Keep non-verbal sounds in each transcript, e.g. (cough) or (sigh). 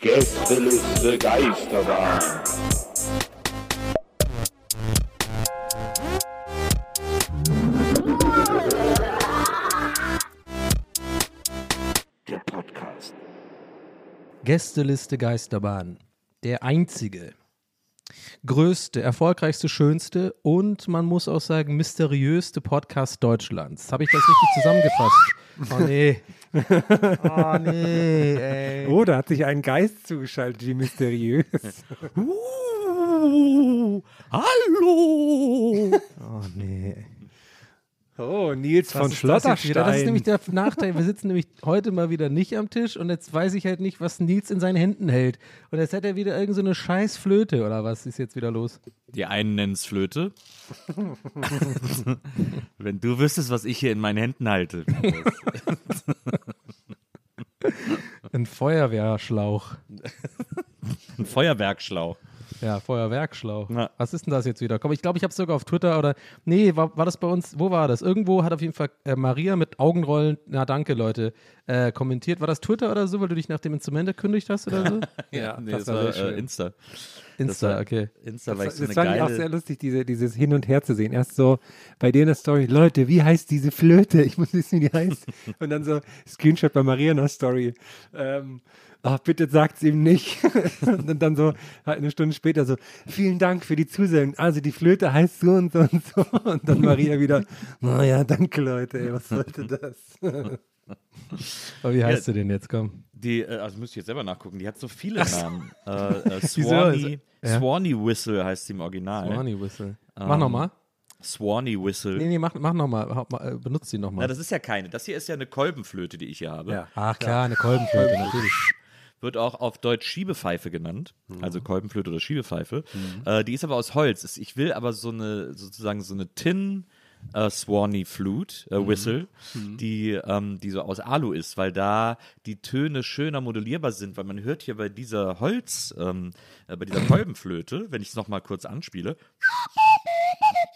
Gästeliste Geisterbahn. Der Podcast. Gästeliste Geisterbahn. Der einzige, größte, erfolgreichste, schönste und man muss auch sagen mysteriöste Podcast Deutschlands. Habe ich das richtig zusammengefasst? Oh nee. (laughs) Oh nee, ey. Oh, da hat sich ein Geist zugeschaltet, wie mysteriös. (laughs) Uh, hallo. Oh nee. Oh, Nils Was von ist das? Das ist Schlotterstein. nämlich der Nachteil. Wir sitzen nämlich heute mal wieder nicht am Tisch und jetzt weiß ich halt nicht, was Nils in seinen Händen hält. Und jetzt hat er wieder irgendeine so eine scheiß Flöte oder was ist jetzt wieder los? Die einen nennen es Flöte. (laughs) Wenn du wüsstest, was ich hier in meinen Händen halte. Ein Feuerwehrschlauch. Ein Feuerwerkschlauch. Ja, Feuerwerkschlauch. Ja. Was ist denn das jetzt wieder? Komm, ich glaube, ich habe es sogar auf Twitter oder. Nee, war, war das bei uns? Wo war das? Irgendwo hat auf jeden Fall äh, Maria mit Augenrollen, na danke, Leute, äh, kommentiert. War das Twitter oder so, weil du dich nach dem Instrument erkündigt hast oder so? (laughs) Ja, nee, das das, war war äh, Insta. Insta, war- okay. Insta, weil ich Das, so das eine fand ich auch sehr geile... lustig, diese, dieses Hin und Her zu sehen. Erst so bei dir in der Story, Leute, wie heißt diese Flöte? Ich muss wissen, wie die heißt. (laughs) Und dann so Screenshot bei Maria in der Story. Ähm, ach, bitte sagt's ihm nicht. (laughs) und dann so halt eine Stunde später so, vielen Dank für die Zusendung. Also die Flöte heißt so und so und so. Und dann Maria wieder, naja, danke Leute, ey, was sollte das? Aber wie heißt du denn jetzt? Komm. Die, äh, also müsste ich jetzt selber nachgucken, die hat so viele Namen. (laughs) Äh, äh? Swanee, Ja. Swanee Whistle heißt sie im Original. Swanee Whistle. Mach nochmal. Swanee Whistle. Nee, nee, mach, mach nochmal. Äh, benutzt sie Na, nochmal. das ist ja keine. Das hier ist ja eine Kolbenflöte, die ich hier habe. Ja. Ach klar, eine Kolbenflöte, natürlich. Wird auch auf Deutsch Schiebepfeife genannt, Mhm. also Kolbenflöte oder Schiebepfeife. Äh, die ist aber aus Holz. Ich will aber so eine, sozusagen so eine Tin äh, Swanee Flute, Mhm. äh, Whistle, die, ähm, die so aus Alu ist, weil da die Töne schöner modellierbar sind, weil man hört hier bei dieser Holz, ähm, äh, bei dieser Kolbenflöte, wenn ich es nochmal kurz anspiele,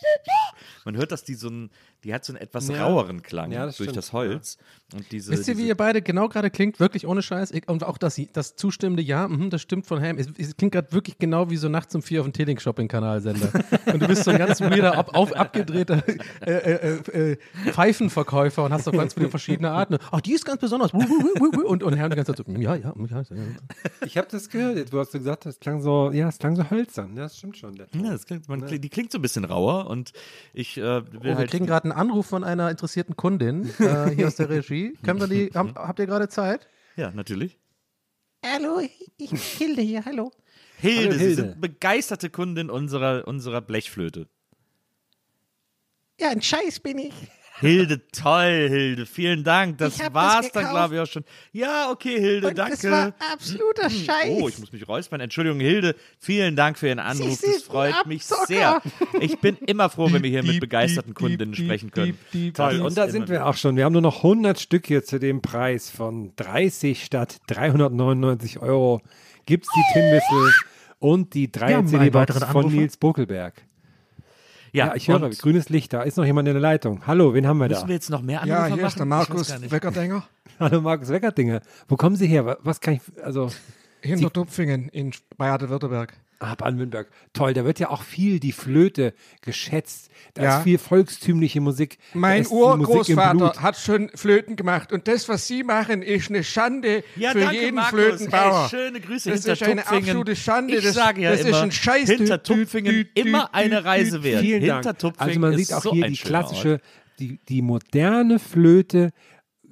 (laughs) man hört, dass die so ein, die hat so einen etwas Ja. raueren Klang Ja, das durch stimmt, das Holz. Und diese, Wisst ihr, wie diese, ihr beide genau gerade klingt? Wirklich ohne Scheiß. Ich, und auch das, das zustimmende Ja, mhm, das stimmt von Ham. Es, es klingt gerade wirklich genau wie so nachts um vier auf dem Telling-Shopping-Kanalsender. (laughs) und du bist so ein ganz weirder, ab, auf, abgedrehter äh, äh, äh, Pfeifenverkäufer und hast doch ganz viele verschiedene Arten. Ach, die ist ganz besonders. Und, und Ham die ganze Zeit so, ja, ja, ja. ja. Ich habe das gehört, wo hast du gesagt, das klang so, ja, es klang so hölzern. Ja, das stimmt schon. Ja, das klingt, man, die klingt so ein bisschen rauer und ich äh, will Oh, wir halt. kriegen gerade einen Anruf von einer interessierten Kundin äh, hier aus der Regie. (laughs) Können wir die, (laughs) habt, habt ihr gerade Zeit? ja, natürlich. Hallo, ich bin Hilde hier, hallo. Hilde, Hallo, Sie Hilde. sind begeisterte Kundin unserer, unserer Blechflöte. Ja, ein Scheiß bin ich. Hilde, toll, Hilde. Vielen Dank. Das war's das dann, glaube ich, auch schon. Ja, okay, Hilde, Und danke. das war absoluter Scheiß. Oh, ich muss mich räuspern. Entschuldigung, Hilde. Vielen Dank für Ihren Anruf. sind Das freut mich sehr. Ich bin immer froh, wenn wir hier mit begeisterten Kundinnen sprechen können. Toll, und da sind wir auch schon. Wir haben nur noch 100 Stück hier zu dem Preis von 30 statt 399 Euro. Gibt's die Tin Whistle und die 3 haben einen CD-Box von. Nils Bokelberg. Ja, Ja, ich höre, grünes Licht, da ist noch jemand in der Leitung. Hallo, wen haben wir da? Müssen wir jetzt noch mehr Anrufe Ja, machen? hier ist der Markus. Weckerdinger. (laughs) Hallo Markus Weckerdinger. Wo kommen Sie her? Wa- Was kann ich, also, Hinter Dupfingen in Baden-Württemberg. Ah, Baden-Württemberg. Toll, da wird ja auch viel die Flöte geschätzt. Da Ja. ist viel volkstümliche Musik. Mein ist Urgroßvater hat schon Flöten gemacht und das, was Sie machen, ist eine Schande Ja, für danke, jeden Markus. Flötenbauer. Hey, schöne Grüße Das hinter ist eine Tupfingen. absolute Schande. Ich Das- sage ja das ist immer, ein Scheiß- hinter Dü- dü- Tupfingen dü- immer eine Reise wert. Vielen hinter Dank. Tupfingen Also man ist sieht auch so hier die klassische, die, die moderne Flöte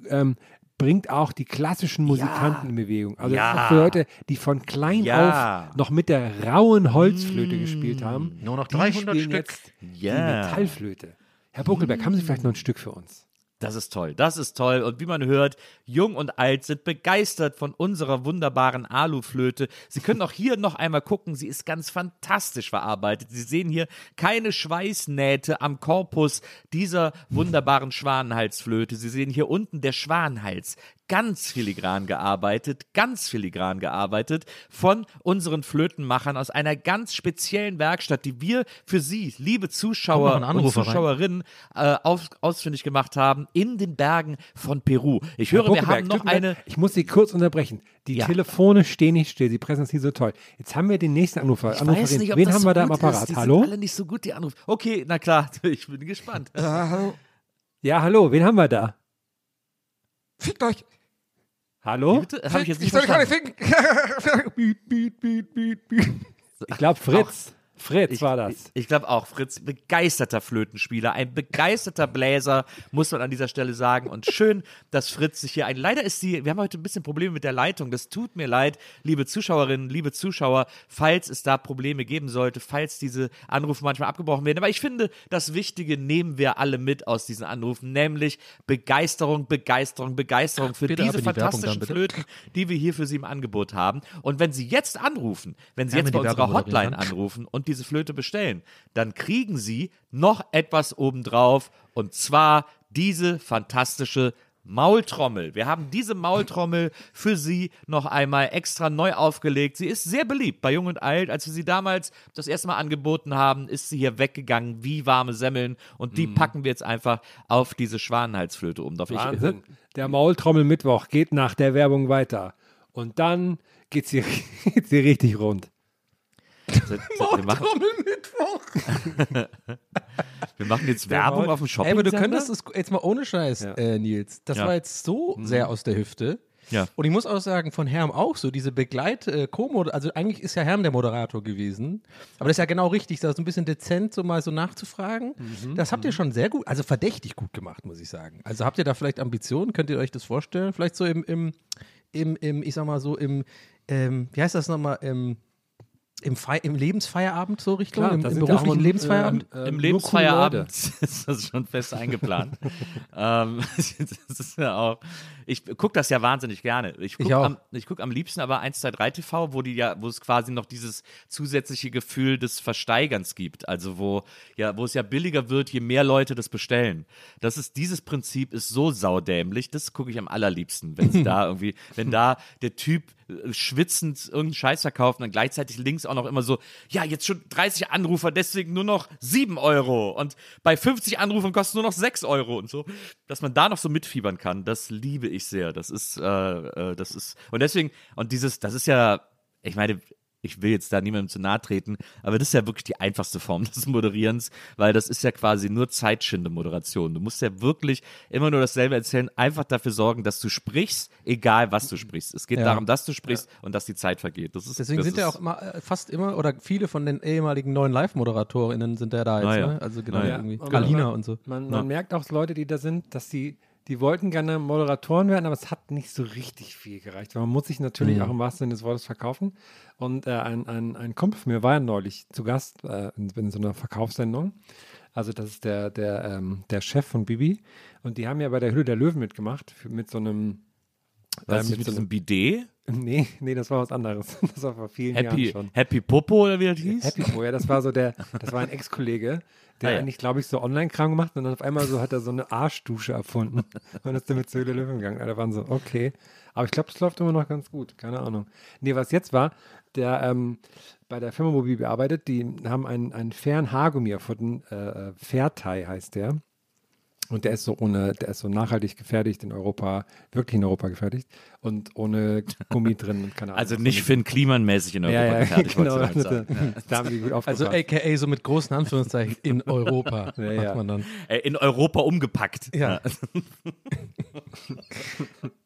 ähm, bringt auch die klassischen Musikanten in Bewegung. Also Ja. für Leute, die von klein Ja. auf noch mit der rauen Holzflöte gespielt haben. Nur noch Die 300 spielen Stück. jetzt die Ja. Metallflöte. Herr Buckelberg, haben Sie vielleicht noch ein Stück für uns? Das ist toll, das ist toll. Und wie man hört, jung und alt sind begeistert von unserer wunderbaren Aluflöte. Sie können auch hier noch einmal gucken, sie ist ganz fantastisch verarbeitet. Sie sehen hier keine Schweißnähte am Korpus dieser wunderbaren Schwanenhalsflöte. Sie sehen hier unten der Schwanenhals. Ganz filigran gearbeitet, ganz filigran gearbeitet von unseren Flötenmachern aus einer ganz speziellen Werkstatt, die wir für Sie, liebe Zuschauer und. Zuschauerinnen, äh, auf, ausfindig gemacht haben in den Bergen von Peru. Ich höre, wir haben noch eine. Ich muss Sie kurz unterbrechen. Die Ja. Telefone stehen nicht still. Sie präsentieren so toll. Jetzt haben wir den nächsten Anrufer. Ich Anruferin. weiß nicht, ob Wen das haben so wir da im gut Apparat? Ist. Die Hallo? Sind alle nicht so gut, die Anrufe. Okay, na klar, (laughs) ich bin gespannt. Ja, hallo. Wen haben wir da? Fickt euch. Hallo? Habe ich jetzt nicht soll (laughs) ich beat, beat, beat, beat. Ich glaube Fritz. Fritz Ich, war das. Ich, ich glaube auch, Fritz, begeisterter Flötenspieler, ein begeisterter Bläser, muss man an dieser Stelle sagen. Und schön, dass Fritz sich hier ein. Leider ist die, wir haben heute ein bisschen Probleme mit der Leitung. Das tut mir leid, liebe Zuschauerinnen, liebe Zuschauer, falls es da Probleme geben sollte, falls diese Anrufe manchmal abgebrochen werden. Aber ich finde, das Wichtige nehmen wir alle mit aus diesen Anrufen, nämlich Begeisterung, Begeisterung, Begeisterung für Bitte diese die fantastischen dann. Flöten, die wir hier für Sie im Angebot haben. Und wenn Sie jetzt anrufen, wenn Sie Kann jetzt bei unserer Hotline anrufen und diese Flöte bestellen, dann kriegen Sie noch etwas obendrauf und zwar diese fantastische Maultrommel. Wir haben diese Maultrommel für Sie noch einmal extra neu aufgelegt. Sie ist sehr beliebt bei Jung und Alt. Als wir sie damals das erste Mal angeboten haben, ist sie hier weggegangen wie warme Semmeln und die packen wir jetzt einfach auf diese Schwanenhalsflöte um. Darf ich- Wahnsinn. Der Maultrommel Mittwoch geht nach der Werbung weiter. Und dann geht's hier, (laughs) geht's hier richtig rund. Wir, machen, (laughs) wir machen jetzt Werbung Maul- auf dem Shopping. Ey, aber du könntest es jetzt mal ohne Scheiß, Ja. äh, Nils. Das Ja. war jetzt so sehr aus der Hüfte. Ja. Und ich muss auch sagen, von Herm auch so, diese Begleit, äh, co also eigentlich ist ja Herm der Moderator gewesen. Aber das ist ja genau richtig, da so ein bisschen dezent so mal so nachzufragen. Das habt ihr schon sehr gut, also verdächtig gut gemacht, muss ich sagen. Also habt ihr da vielleicht Ambitionen? Könnt ihr euch das vorstellen? Vielleicht so im, im, im, im ich sag mal so, im, ähm, wie heißt das nochmal, im, im, im Lebensfeierabend so Richtung, im, da im auch beruflichen Lebensfeierabend? äh, äh, Im Lebensfeierabend (laughs) ist das schon fest eingeplant. (laughs) ähm, (laughs) das ist ja auch. Ich gucke das ja wahnsinnig gerne. Ich gucke am, ich guck am liebsten aber 123 TV, wo die ja, wo es quasi noch dieses zusätzliche Gefühl des Versteigerns gibt. Also wo ja, wo es ja billiger wird, je mehr Leute das bestellen. Das ist dieses Prinzip ist so saudämlich. Das gucke ich am allerliebsten, wenn da irgendwie, wenn da der Typ schwitzend irgendeinen Scheiß verkauft und gleichzeitig links auch noch immer so, ja, jetzt schon 30 Anrufer, deswegen nur noch 7 Euro und bei 50 Anrufern kostet nur noch 6 Euro und so, dass man da noch so mitfiebern kann, das liebe ich sehr. Das ist, äh, äh, das ist, und deswegen, und dieses, das ist ja, ich meine, ich will jetzt da niemandem zu nahe treten, aber das ist ja wirklich die einfachste Form (laughs) des Moderierens, weil das ist ja quasi nur zeitschinde Moderation. Du musst ja wirklich immer nur dasselbe erzählen, einfach dafür sorgen, dass du sprichst, egal was du sprichst. Es geht Ja. darum, dass du sprichst und dass die Zeit vergeht. Das ist, Deswegen das sind ja auch immer, äh, fast immer, oder viele von den ehemaligen neuen Live-ModeratorInnen sind ja da jetzt, ja. ne? Also genau, ja. irgendwie. Galina man, und so. Man, man merkt auch Leute, die da sind, dass die, die wollten gerne Moderatoren werden, aber es hat nicht so richtig viel gereicht. Weil man muss sich natürlich Mhm. auch im wahrsten Sinne des Wortes verkaufen. Und äh, ein, ein, ein Kumpel von mir war ja neulich zu Gast äh, in, in so einer Verkaufssendung. Also das ist der, der, ähm, der Chef von Bibi. Und die haben ja bei der Hülle der Löwen mitgemacht, für, mit so einem was äh, ist mit so diesem Bidet? Nee, nee, das war was anderes. (laughs) Das war vor vielen Happy, Jahren schon. Happy Popo oder wie das hieß? Happy Boy, ja, das war so der, das war ein Ex-Kollege, der Ah, ja. eigentlich, glaube ich, so Online-Kram gemacht und dann auf einmal so hat er so eine Arschdusche erfunden (laughs) und ist damit zur Höhle Löwen gegangen. Da waren so, okay. Aber ich glaube, es läuft immer noch ganz gut, keine Ahnung. Nee, was jetzt war, der ähm, bei der Firma, wo Bibi arbeitet, die haben einen, einen fairen Haargummi erfunden, äh, äh, Fairtie heißt der. Und der ist so ohne, der ist so nachhaltig gefertigt in Europa, wirklich in Europa gefertigt und ohne Gummi drin und keine Ahnung. Also nicht damit- Finn Kliman-mäßig in Europa ja, ja, gefertigt, (laughs) genau. damit sagen. Da haben die gut Also aka so mit großen Anführungszeichen in Europa Ja, (laughs) ja. macht man dann. Äh, In Europa umgepackt. Ja. (laughs)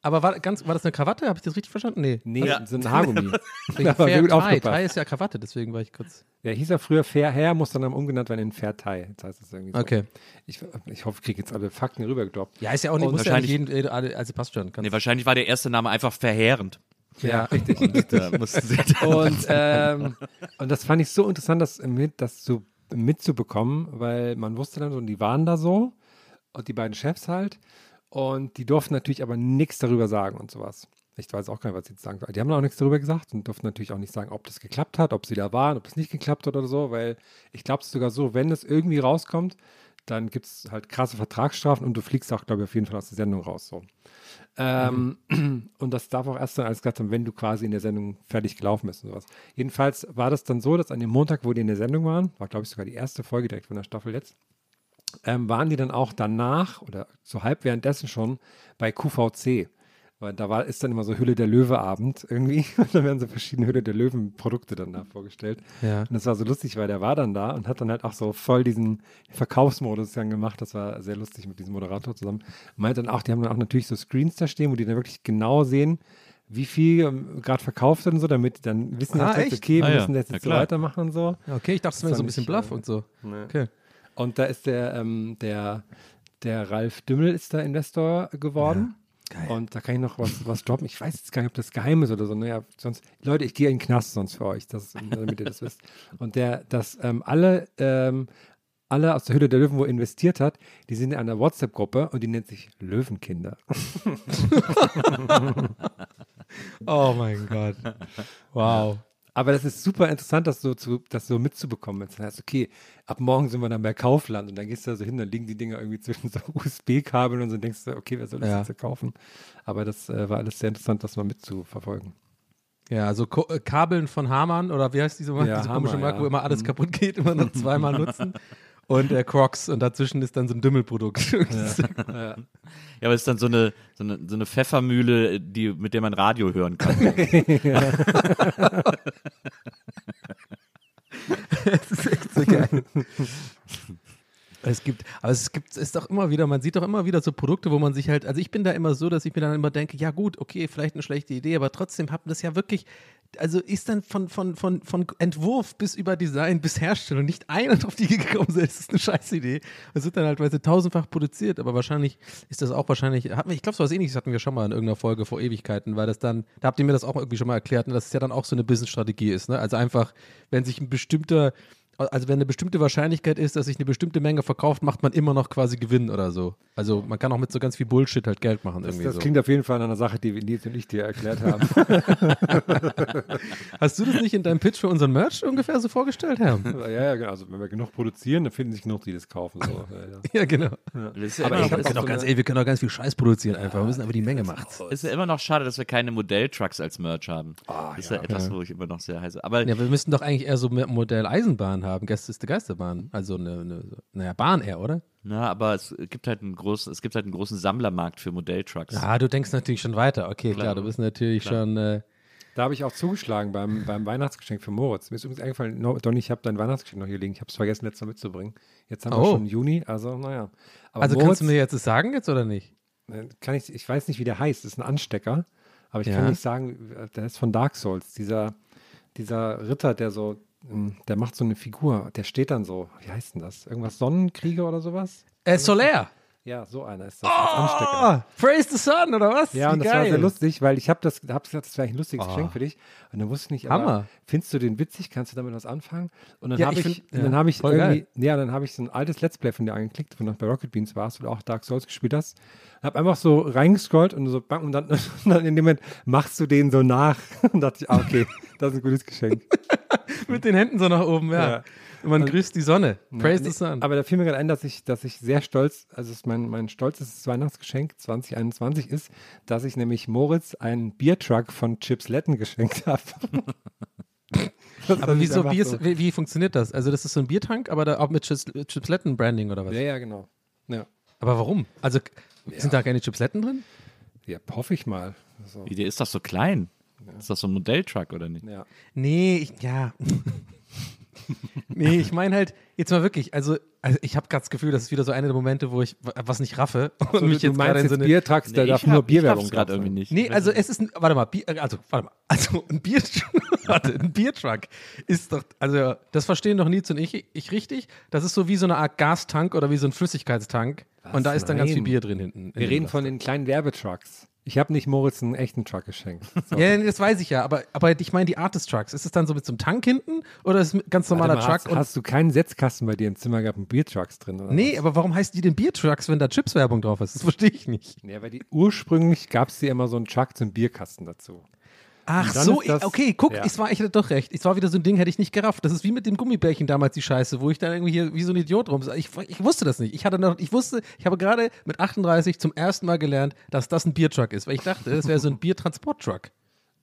Aber war, ganz, war das eine Krawatte? Habe ich das richtig verstanden? Nee. Nee, Ja. so ein Haargummi. War Fair gut Tie. aufgepasst. Tie ist ja Krawatte, deswegen war ich kurz. Ja, hieß er früher Fair Hair, muss dann umgenannt werden in Fair Tie. Jetzt heißt es irgendwie so. Okay. Ich, ich hoffe, ich kriege jetzt alle Fakten rübergedroppt. Ja, ist ja auch nicht, muss ja nicht wahrscheinlich- jeden, also passt schon. Nee, wahrscheinlich war der erste Name einfach verheerend. Ja, richtig. Mussten sie und, ähm, und das fand ich so interessant, das, mit, das zu, mitzubekommen, weil man wusste dann so, und die waren da so, und die beiden Chefs halt, und die durften natürlich aber nichts darüber sagen und sowas. Ich weiß auch gar nicht, was sie jetzt sagen. Die haben auch nichts darüber gesagt und durften natürlich auch nicht sagen, ob das geklappt hat, ob sie da waren, ob es nicht geklappt hat oder so, weil ich glaube es sogar so, wenn es irgendwie rauskommt, dann gibt es halt krasse Vertragsstrafen und du fliegst auch, glaube ich, auf jeden Fall aus der Sendung raus. So. Ähm, Und das darf auch erst dann alles gesagt haben, wenn du quasi in der Sendung fertig gelaufen bist und sowas. Jedenfalls war das dann so, dass an dem Montag, wo die in der Sendung waren, war glaube ich sogar die erste Folge direkt von der Staffel jetzt, ähm, waren die dann auch danach oder so halb währenddessen schon bei QVC. Weil da war, ist dann immer so Hülle der Löwe-Abend irgendwie. (laughs) Und da werden so verschiedene Hülle der Löwen-Produkte dann da vorgestellt. Ja. Und das war so lustig, weil der war dann da und hat dann halt auch so voll diesen Verkaufsmodus dann gemacht. Das war sehr lustig mit diesem Moderator zusammen. Meint dann auch, die haben dann auch natürlich so Screens da stehen, wo die dann wirklich genau sehen, wie viel ähm, gerade verkauft wird und so, damit die dann wissen, Ah, echt? okay, wir Ah, ja. müssen jetzt Ja, so weitermachen und so. Okay, ich dachte, es wäre so ein bisschen Bluff äh, und so. ne. Okay. Und da ist der, ähm, der, der Ralf Dümmel ist da Investor geworden. Und da kann ich noch was, was droppen. Ich weiß jetzt gar nicht, ob das geheim ist oder so. Naja, sonst, Leute, ich gehe in den Knast sonst für euch, das, damit ihr das wisst. Und der, dass ähm, alle, ähm, alle aus der Hülle der Löwen, wo er investiert hat, die sind in einer WhatsApp-Gruppe und die nennt sich Löwenkinder. (laughs) Oh mein Gott. Wow. Aber das ist super interessant, das so, zu, das so mitzubekommen. Jetzt heißt, okay, ab morgen sind wir dann bei Kaufland und dann gehst du da so hin, dann liegen die Dinger irgendwie zwischen so (laughs) USB-Kabeln und so denkst du, okay, wer soll das Ja. jetzt kaufen? Aber das äh, war alles sehr interessant, das mal mitzuverfolgen. Ja, also Ko äh, Kabeln von Hamann oder wie heißt diese Ja, diese Hammer, komische Marke, ja. wo immer alles Mhm. kaputt geht, immer noch (laughs) zweimal nutzen. Und äh, Crocs und dazwischen ist dann so ein Dümmelprodukt. (laughs) Ja, aber es ist dann so eine, so eine, so eine Pfeffermühle, die, mit der man Radio hören kann. (laughs) (laughs) das ist echt so geil. Es gibt, aber es gibt, ist doch immer wieder, man sieht doch immer wieder so Produkte, wo man sich halt, also ich bin da immer so, dass ich mir dann immer denke, ja gut, okay, vielleicht eine schlechte Idee, aber trotzdem hat das ja wirklich, also ist dann von, von, von, von Entwurf bis über Design bis Herstellung nicht einer auf die gekommen, so, das ist eine scheiß Idee. Es wird dann halt, weil sie tausendfach produziert, aber wahrscheinlich ist das auch wahrscheinlich, wir- ich glaube, so was ähnliches hatten wir schon mal in irgendeiner Folge vor Ewigkeiten, weil das dann, da habt ihr mir das auch irgendwie schon mal erklärt, ne, dass es ja dann auch so eine Business-Strategie ist, ne? Also einfach, wenn sich ein bestimmter also wenn eine bestimmte Wahrscheinlichkeit ist, dass sich eine bestimmte Menge verkauft, macht man immer noch quasi Gewinn oder so. Also man kann auch mit so ganz viel Bullshit halt Geld machen Das, irgendwie das so. klingt auf jeden Fall nach einer Sache, die Nils und ich dir erklärt haben. (laughs) Hast du das nicht in deinem Pitch für unseren Merch ungefähr so vorgestellt, Herr? (laughs) ja, ja, genau. Also wenn wir genug produzieren, dann finden sich genug, die das kaufen. So. Ja, (laughs) ja. ja, genau. Ist ja Aber ich hab so ganz, ey, wir können auch ganz viel Scheiß produzieren einfach. Wir müssen aber die Menge macht. ist ja immer noch schade, dass wir keine Modelltrucks als Merch haben. Ah, das ist ja, etwas, wo ich immer noch sehr heiße. Aber Ja, wir müssten doch eigentlich eher so ein Modell Eisenbahn haben, Gäste ist die Geisterbahn. Also eine, eine naja, Bahn eher, oder? Na, aber es gibt halt einen großen, es gibt halt einen großen Sammlermarkt für Modelltrucks. Ja, du denkst natürlich schon weiter. Okay, klar, Klar. du bist natürlich Klar. schon. Äh, Da habe ich auch zugeschlagen beim, beim Weihnachtsgeschenk für Moritz. Mir ist übrigens eingefallen, no, Donny, ich habe dein Weihnachtsgeschenk noch hier liegen. Ich habe es vergessen, letztes Mal mitzubringen. Jetzt haben wir Oh. schon Juni, also naja. Aber also Moritz, kannst du mir jetzt das sagen jetzt oder nicht? äh, kann ich, ich weiß nicht, wie der heißt. Das ist ein Anstecker. Aber ich Ja. kann nicht sagen, äh, der ist von Dark Souls. Dieser, dieser Ritter, der so, der macht so eine Figur. Der steht dann so, wie heißt denn das? Irgendwas Sonnenkrieger oder sowas? Äh, Solaire. Ja, so einer ist das. Oh, praise the sun, oder was? Ja, Wie und das war geil. sehr lustig, weil ich habe das, hab gesagt, das wäre ein lustiges Oh. Geschenk für dich. Und dann wusste ich nicht, aber Hammer. findest du den witzig? Kannst du damit was anfangen? Und dann Ja, habe ich ich, und ja, dann habe ich irgendwie, ja, dann habe ich so ein altes Let's Play von dir angeklickt, wo du bei Rocket Beans warst, du auch Dark Souls gespielt hast. Habe einfach so reingescrollt und so, bang, und dann, (laughs) und dann in dem Moment machst du den so nach. (laughs) Und dachte ich, ah, okay, das ist ein gutes Geschenk. (laughs) (laughs) Mit den Händen so nach oben, ja. Ja. Und man Und- grüßt die Sonne. Praise Nee, the sun. Aber da fiel mir gerade ein, dass ich, dass ich sehr stolz, also es ist mein, mein stolzes Weihnachtsgeschenk 2021 ist, dass ich nämlich Moritz einen Biertruck von Chips Letten geschenkt habe. (laughs) Aber wieso, wie, ist, wie, wie funktioniert das? Also das ist so ein Biertank, aber da auch mit Chips, Chipsletten-Branding oder was? Ja, ja, genau. Ja. Aber warum? Also sind da keine Chipsletten drin? Ja, hoffe ich mal. So. Die ist doch so klein. Ist das so ein Modelltruck oder nicht? Ja. Nee, ich, ja. nee, ich meine halt, jetzt mal wirklich, also, also ich habe gerade das Gefühl, das ist wieder so einer der Momente, wo ich was nicht raffe (laughs) und So, mich du jetzt gerade meinst in jetzt so eine. Biertrucks, da Nee, darf ich nur Bierwerbung gerade irgendwie nicht. Nee, also es ist ein, warte mal, Bier, also warte mal, (laughs) also ein Bier, (laughs) warte, ein Biertruck ist doch, also das verstehen doch Nils und ich, ich richtig, das ist so wie so eine Art Gastank oder wie so ein Flüssigkeitstank und da ist dann ganz viel Nein. Bier drin hinten. in Wir reden von den kleinen Werbetrucks. Ich habe nicht Moritz einen echten Truck geschenkt. (laughs) Ja, das weiß ich ja, aber, aber ich meine die Art des Trucks. Ist es dann so mit so einem Tank hinten oder ist es ein ganz normaler mal, Truck? hast, und, hast du keinen Setzkasten bei dir im Zimmer gehabt und Biertrucks drin? Oder nee, was? aber warum heißen die denn Biertrucks, wenn da Chips-Werbung drauf ist? Das verstehe ich nicht. Ja, weil die ursprünglich gab es dir immer so einen Truck zum Bierkasten dazu. Ach so, das- okay, guck, ja. es war, ich hatte doch recht. Es war wieder so ein Ding, hätte ich nicht gerafft. Das ist wie mit dem Gummibärchen damals die Scheiße, wo ich dann irgendwie hier wie so ein Idiot rum. Ich, ich wusste das nicht. Ich hatte noch, ich wusste, ich habe gerade mit 38 zum ersten Mal gelernt, dass das ein Biertruck ist, weil ich dachte, das wäre so ein Biertransporttruck.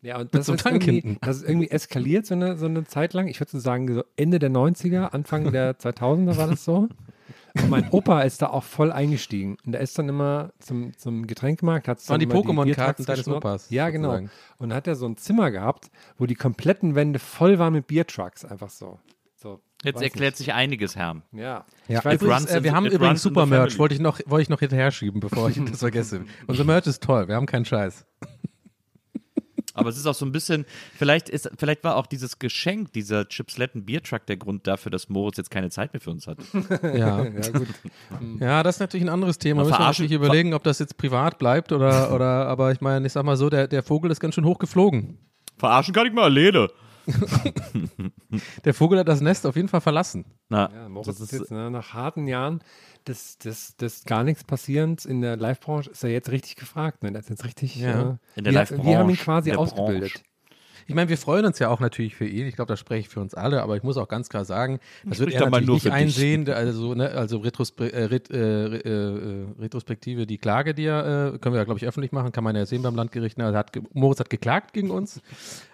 Ja, und das, ist Tank irgendwie, das ist irgendwie eskaliert so eine, so eine Zeit lang. Ich würde so sagen, so Ende der 90er, Anfang der (laughs) 2000er war das so. Mein Opa ist da auch voll eingestiegen. Und der ist dann immer zum, zum Getränkemarkt. Hat's waren dann die immer Pokémon-Karten Biertrucks deines. Opas, Ja, genau. sozusagen. Und hat er so ein Zimmer gehabt, wo die kompletten Wände voll waren mit Biertrucks. Einfach so. so Jetzt erklärt sich einiges, Herr. nicht. Ja. Ja, Ich weiß übrigens, äh, wir haben übrigens super Merch, wollte ich noch, wollte ich noch hinterher schieben, bevor ich das vergesse. (laughs) Unser Merch ist toll, wir haben keinen Scheiß. Aber es ist auch so ein bisschen, vielleicht ist, vielleicht war auch dieses Geschenk, dieser Chipsletten Biertruck der Grund dafür, dass Moritz jetzt keine Zeit mehr für uns hat. (laughs) Ja. Ja, gut. Ja, das ist natürlich ein anderes Thema. Müssen wir natürlich überlegen, ob das jetzt privat bleibt oder, oder aber ich meine, ich sag mal so, der, der Vogel ist ganz schön hoch geflogen. Verarschen kann ich mal alleine. (laughs) Der Vogel hat das Nest auf jeden Fall verlassen. Na, Ja, Moritz das ist jetzt ne, nach harten Jahren des, des, des gar nichts Passierens in der Live-Branche ist er jetzt richtig gefragt. Ne? Ist jetzt richtig. Ja. Äh, In der wir, Live-Branche, wir haben ihn quasi ausgebildet. Branche. Ich meine, wir freuen uns ja auch natürlich für ihn. Ich glaube, das spreche ich für uns alle, aber ich muss auch ganz klar sagen, das wird Sprich er doch mal natürlich nur nicht für dich. einsehen. Also, ne, also Retrospre äh, Ret äh, äh, äh, Retrospektive, die Klage, die er, äh, können wir ja, glaube ich, öffentlich machen, kann man ja sehen beim Landgericht. Ne? Also hat, Moritz hat geklagt gegen uns.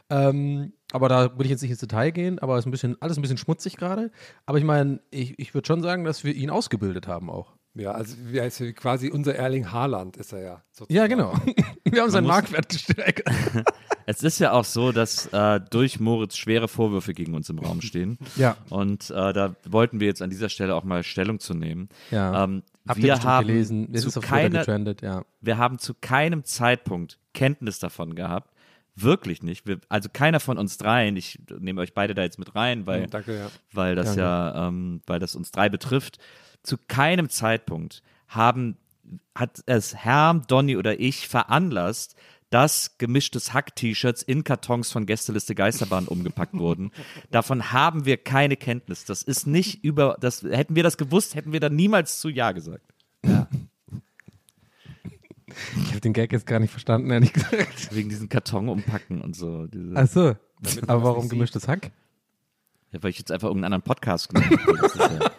Ähm, aber da will ich jetzt nicht ins Detail gehen, aber es ist ein bisschen, alles ein bisschen schmutzig gerade. Aber ich meine, ich, ich würde schon sagen, dass wir ihn ausgebildet haben auch. Ja, also wir- also quasi unser Erling Haaland ist er ja. Sozusagen. Ja, genau. (laughs) Wir haben seinen Marktwert gesteigert. (laughs) es ist ja auch so, dass äh, durch Moritz schwere Vorwürfe gegen uns im Raum stehen. (laughs) Ja. Und äh, da wollten wir jetzt an dieser Stelle auch mal Stellung zu nehmen. Ja. Ähm, Habt wir haben gelesen. Es zu ist auf keiner, getrendet, ja. wir haben zu keinem Zeitpunkt Kenntnis davon gehabt. Wirklich nicht. Wir, also keiner von uns dreien, ich nehme euch beide da jetzt mit rein, weil, Danke, ja. weil das ja, ähm, weil das uns drei betrifft. Zu keinem Zeitpunkt haben, hat es Herm, Donny oder ich veranlasst, dass gemischtes Hack-T-Shirts in Kartons von Gästeliste Geisterbahn umgepackt wurden. Davon haben wir keine Kenntnis. Das ist nicht über, das, hätten wir das gewusst, hätten wir da niemals zu Ja gesagt. Ich habe den Gag jetzt gar nicht verstanden, ehrlich gesagt. Wegen diesen Karton umpacken und so. Diese, Ach so. Aber warum gemischtes Hack? ja, weil ich jetzt einfach irgendeinen anderen Podcast genommen habe.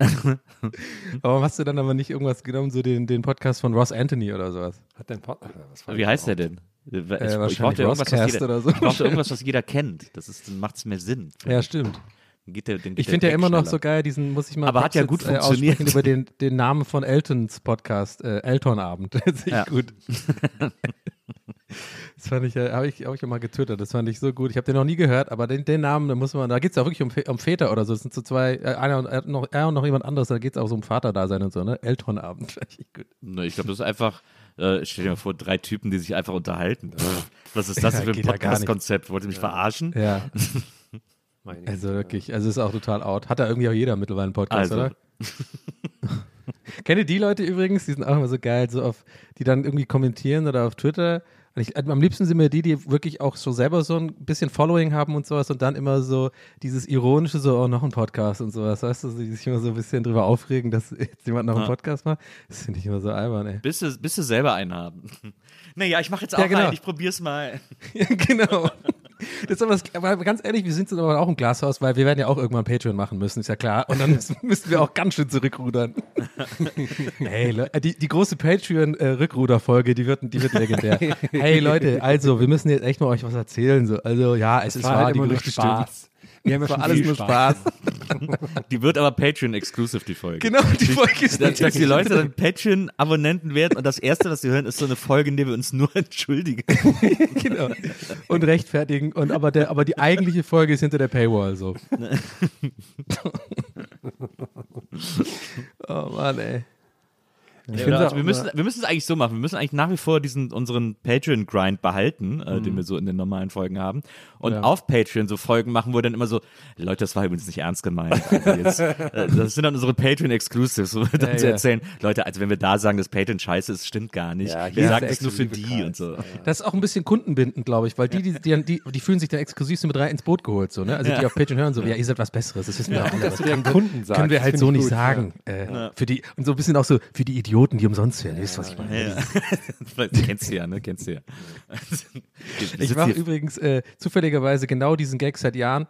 (laughs) Warum hast du dann aber nicht irgendwas genommen, so den, den Podcast von Ross Anthony oder sowas? Hat dein Pod äh, Wie heißt der denn? Ich, Äh, ich wahrscheinlich brauchte irgendwas, was jeder, oder so. ich brauchte irgendwas, was jeder kennt. Das ist, dann macht es mehr Sinn. Ja, stimmt. Geht der, dann geht Ich finde ja immer noch schneller. so geil, diesen muss ich mal Aber hat ja gut jetzt, funktioniert. aussprechen über den, den Namen von Eltons Podcast, äh, Eltonabend. (laughs) Das Ja. gut. (laughs) Das fand ich, ja- habe ich, hab ich auch mal getwittert. Das fand ich so gut. Ich habe den noch nie gehört, aber den, den Namen, da muss man, da geht es ja wirklich um, um Väter oder so. Es sind so zwei, äh, einer und, er, noch, er und noch jemand anderes, da geht es auch so um Vaterdasein und so, ne? (laughs) Gut. Ne, ich glaube, das ist einfach, äh, stell dir mal vor, drei Typen, die sich einfach unterhalten. Was ist das Ja, für ein ja. Podcast-Konzept? Wollt ihr mich verarschen? Ja, Meine also Güte. wirklich, also ist auch total out. Hat da irgendwie auch jeder mittlerweile einen Podcast, Also. oder? (laughs) Kennt ihr die Leute übrigens? Die sind auch immer so geil, so auf, die dann irgendwie kommentieren oder auf Twitter. Ich, am liebsten sind mir die, die wirklich auch so selber so ein bisschen Following haben und sowas und dann immer so dieses ironische, so, oh, noch ein Podcast und sowas, weißt du, die sich immer so ein bisschen drüber aufregen, dass jetzt jemand noch einen Ja. Podcast macht. Das finde ich immer so albern, ey. Bis du, bis du selber einen haben. (laughs) naja, ich mache jetzt auch Ja, genau. einen, ich probier's mal. (laughs) Ja, genau. Das ist aber, das, aber ganz ehrlich, wir sind jetzt aber auch im Glashaus, weil wir werden ja auch irgendwann Patreon machen müssen, ist ja klar. Und dann (laughs) müssen, wir auch ganz schön zurückrudern. hey, Le die, die große Patreon-Rückruder-Folge, die wird, die wird legendär. hey Leute, also, wir müssen jetzt echt mal euch was erzählen. So. Also, ja, es, es war war, halt die immer Gerüchte. Spaß. Wir haben ja schon alles nur Spaß. (laughs) Die wird aber Patreon-exclusive, die Folge. Genau, die Folge ist Dass, nicht. dass die Leute dann Patreon-Abonnenten werden und das Erste, was sie hören, ist so eine Folge, in der wir uns nur (laughs) entschuldigen. (laughs) genau. Und rechtfertigen. Und aber, der, aber die eigentliche Folge ist hinter der Paywall so. oh Mann, ey. Ich Ja, finde also wir, müssen, wir müssen es eigentlich so machen. Wir müssen eigentlich nach wie vor diesen, unseren Patreon-Grind behalten, äh, Mhm. den wir so in den normalen Folgen haben. Und Ja. auf Patreon so Folgen machen, wo wir dann immer so, Leute, das war übrigens nicht ernst gemeint. Also jetzt, (laughs) äh, das sind dann unsere Patreon-Exclusives, wo wir dann Ja, so ja. erzählen, Leute, also wenn wir da sagen, dass Patreon scheiße ist, stimmt gar nicht. Wir sagen das nur für die Kreis. und so. Das ist auch ein bisschen kundenbindend, glaube ich, weil die, die, die, die, die fühlen sich dann exklusiv so mit rein ins Boot geholt. So, ne? Also die auf Patreon hören so, ja, ihr seid was Besseres, das wissen wir auch. dass du den Kunden sagst. Können wir halt so ich nicht gut, sagen. Äh, für die, und so ein bisschen auch so für die Idioten, die umsonst hören. Ihr wisst, was ich meine. Ja. (laughs) (laughs) Kennst du ja, ne? Kennst du ja. Ich mache übrigens äh, zufälligerweise genau diesen Gag seit Jahren.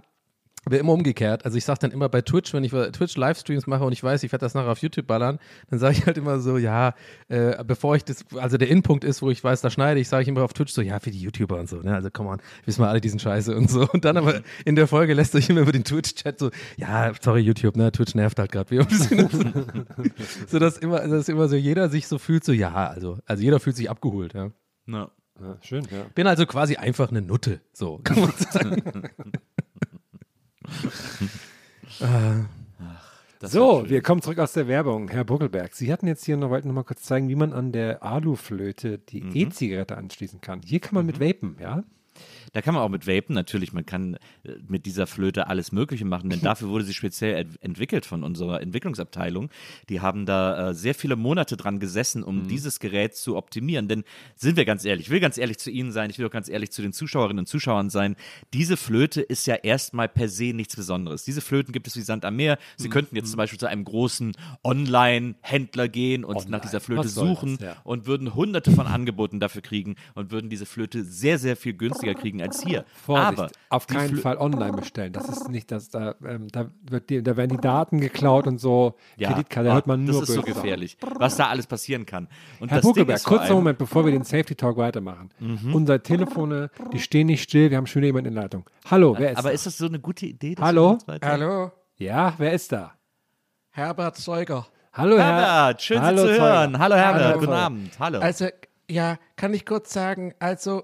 Aber immer umgekehrt. Also ich sage dann immer bei Twitch, wenn ich Twitch Livestreams mache und ich weiß, ich werde das nachher auf YouTube ballern, dann sage ich halt immer so, ja, äh, bevor ich das, also der Inpunkt ist, wo ich weiß, da schneide ich, sage ich immer auf Twitch so, ja, für die YouTuber und so, ne? Also come on, wissen wir alle diesen Scheiße und so. Und dann aber (laughs) in der Folge lässt euch immer über den Twitch-Chat so, ja, sorry YouTube, ne, Twitch nervt halt gerade. wie ein bisschen. (laughs) so dass immer, dass immer so jeder sich so fühlt, so, ja, also, also jeder fühlt sich abgeholt, ja. Na. Ja, schön, ja. Bin also quasi einfach eine Nutte, so kann man (laughs) sagen. Das So, wir kommen zurück aus der Werbung. Herr Buckelberg, Sie hatten jetzt hier noch, wollten noch mal kurz zeigen, wie man an der Aluflöte die Mhm. E-Zigarette anschließen kann. Hier kann man mit vapen, ja? Da kann man auch mit vapen, natürlich, man kann äh, mit dieser Flöte alles Mögliche machen, denn (laughs) dafür wurde sie speziell ent entwickelt von unserer Entwicklungsabteilung. Die haben da äh, sehr viele Monate dran gesessen, um dieses Gerät zu optimieren. Denn sind wir ganz ehrlich, ich will ganz ehrlich zu Ihnen sein, ich will auch ganz ehrlich zu den Zuschauerinnen und Zuschauern sein. Diese Flöte ist ja erstmal per se nichts Besonderes. Diese Flöten gibt es wie Sand am Meer. Sie könnten jetzt zum Beispiel zu einem großen Online-Händler gehen und nach dieser Flöte suchen das, ja. und würden hunderte von Angeboten dafür kriegen und würden diese Flöte sehr, sehr viel günstiger (laughs) kriegen als hier. Vorsicht, Aber auf keinen Fall online bestellen. Das ist nicht, das, da, ähm, da, wird die, da werden die Daten geklaut und so. Kreditkarte, da ah, hört man nur Das ist so gefährlich, was da alles passieren kann. Und Herr Buckelberg, kurzer Moment, bevor wir den Safety Talk weitermachen. Mhm. Unsere Telefone, die stehen nicht still, wir haben schon jemanden in Leitung. Hallo, wer ist Aber da? ist das so eine gute Idee? dass Hallo? Hallo, ja, wer ist da? Herbert Zeuger. Hallo, Herr. Herbert, schön Hallo, Sie zu Zeuger. hören. Hallo Herbert, Hallo, guten. Abend. Hallo. Also, ja, kann ich kurz sagen, also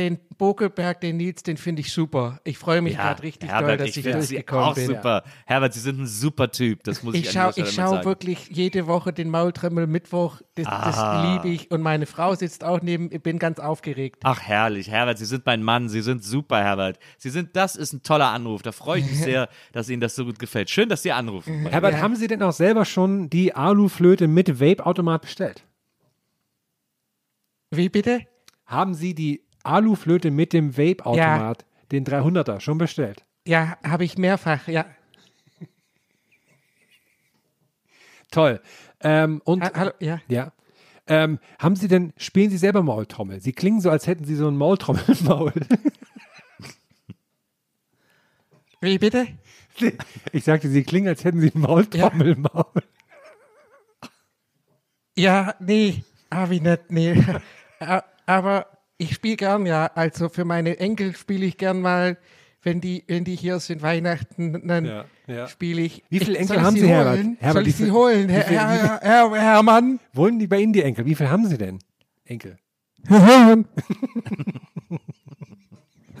den Bokelberg, den Nils, den finde ich super. Ich freue mich gerade richtig Herbert, doll, dass ich, Sie durchgekommen auch bin. super. Herbert, Sie sind ein super Typ, das muss ich, Ich an schaue dieser ich Stelle mal schau sagen. wirklich jede Woche den Maultremmel Mittwoch. Das, das liebe ich. Und meine Frau sitzt auch neben, ich bin ganz aufgeregt. Ach, herrlich. Herbert, Sie sind mein Mann. Sie sind super, Herbert. Sie sind, das ist ein toller Anruf. Da freue ich mich (laughs) sehr, dass Ihnen das so gut gefällt. Schön, dass Sie anrufen. Herbert, haben Sie denn auch selber schon die Aluflöte mit Vape-Automat bestellt? Wie bitte? Haben Sie die Aluflöte mit dem Vape-Automat, den 300er, schon bestellt? Ja, habe ich mehrfach, ja. Toll. Ähm, und Ha hallo, ja. Ja. Ähm, haben Sie denn, spielen Sie selber Maultrommel? Sie klingen so, als hätten Sie so ein Maultrommelmaul. (laughs) Wie bitte? Ich sagte, Sie klingen, als hätten Sie ein Maultrommelmaul. Ja, (laughs) nee, habe ich nicht, nee. (laughs) Aber ich spiele gern, ja. Also für meine Enkel spiele ich gern mal, wenn die, wenn die hier sind, Weihnachten, dann Ja, ja. spiele ich. Wie viele Enkel haben sie holen? Herbert? Herbert, soll ich sie holen, Herr, viel- Herr, Herr, Hermann? Wohnen die bei Ihnen, die Enkel? Wie viel haben Sie denn? Enkel. (laughs)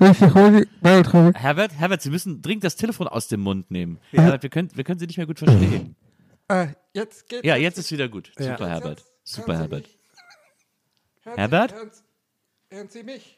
(laughs) Herbert, Herbert, Sie müssen dringend das Telefon aus dem Mund nehmen. Herbert, wir können, wir können Sie nicht mehr gut verstehen. Äh, jetzt geht's. Ja, jetzt ist wieder gut. Ja. Super, Herbert. Super, Herbert. Herbert? Sie, hören, Sie- Sie mich?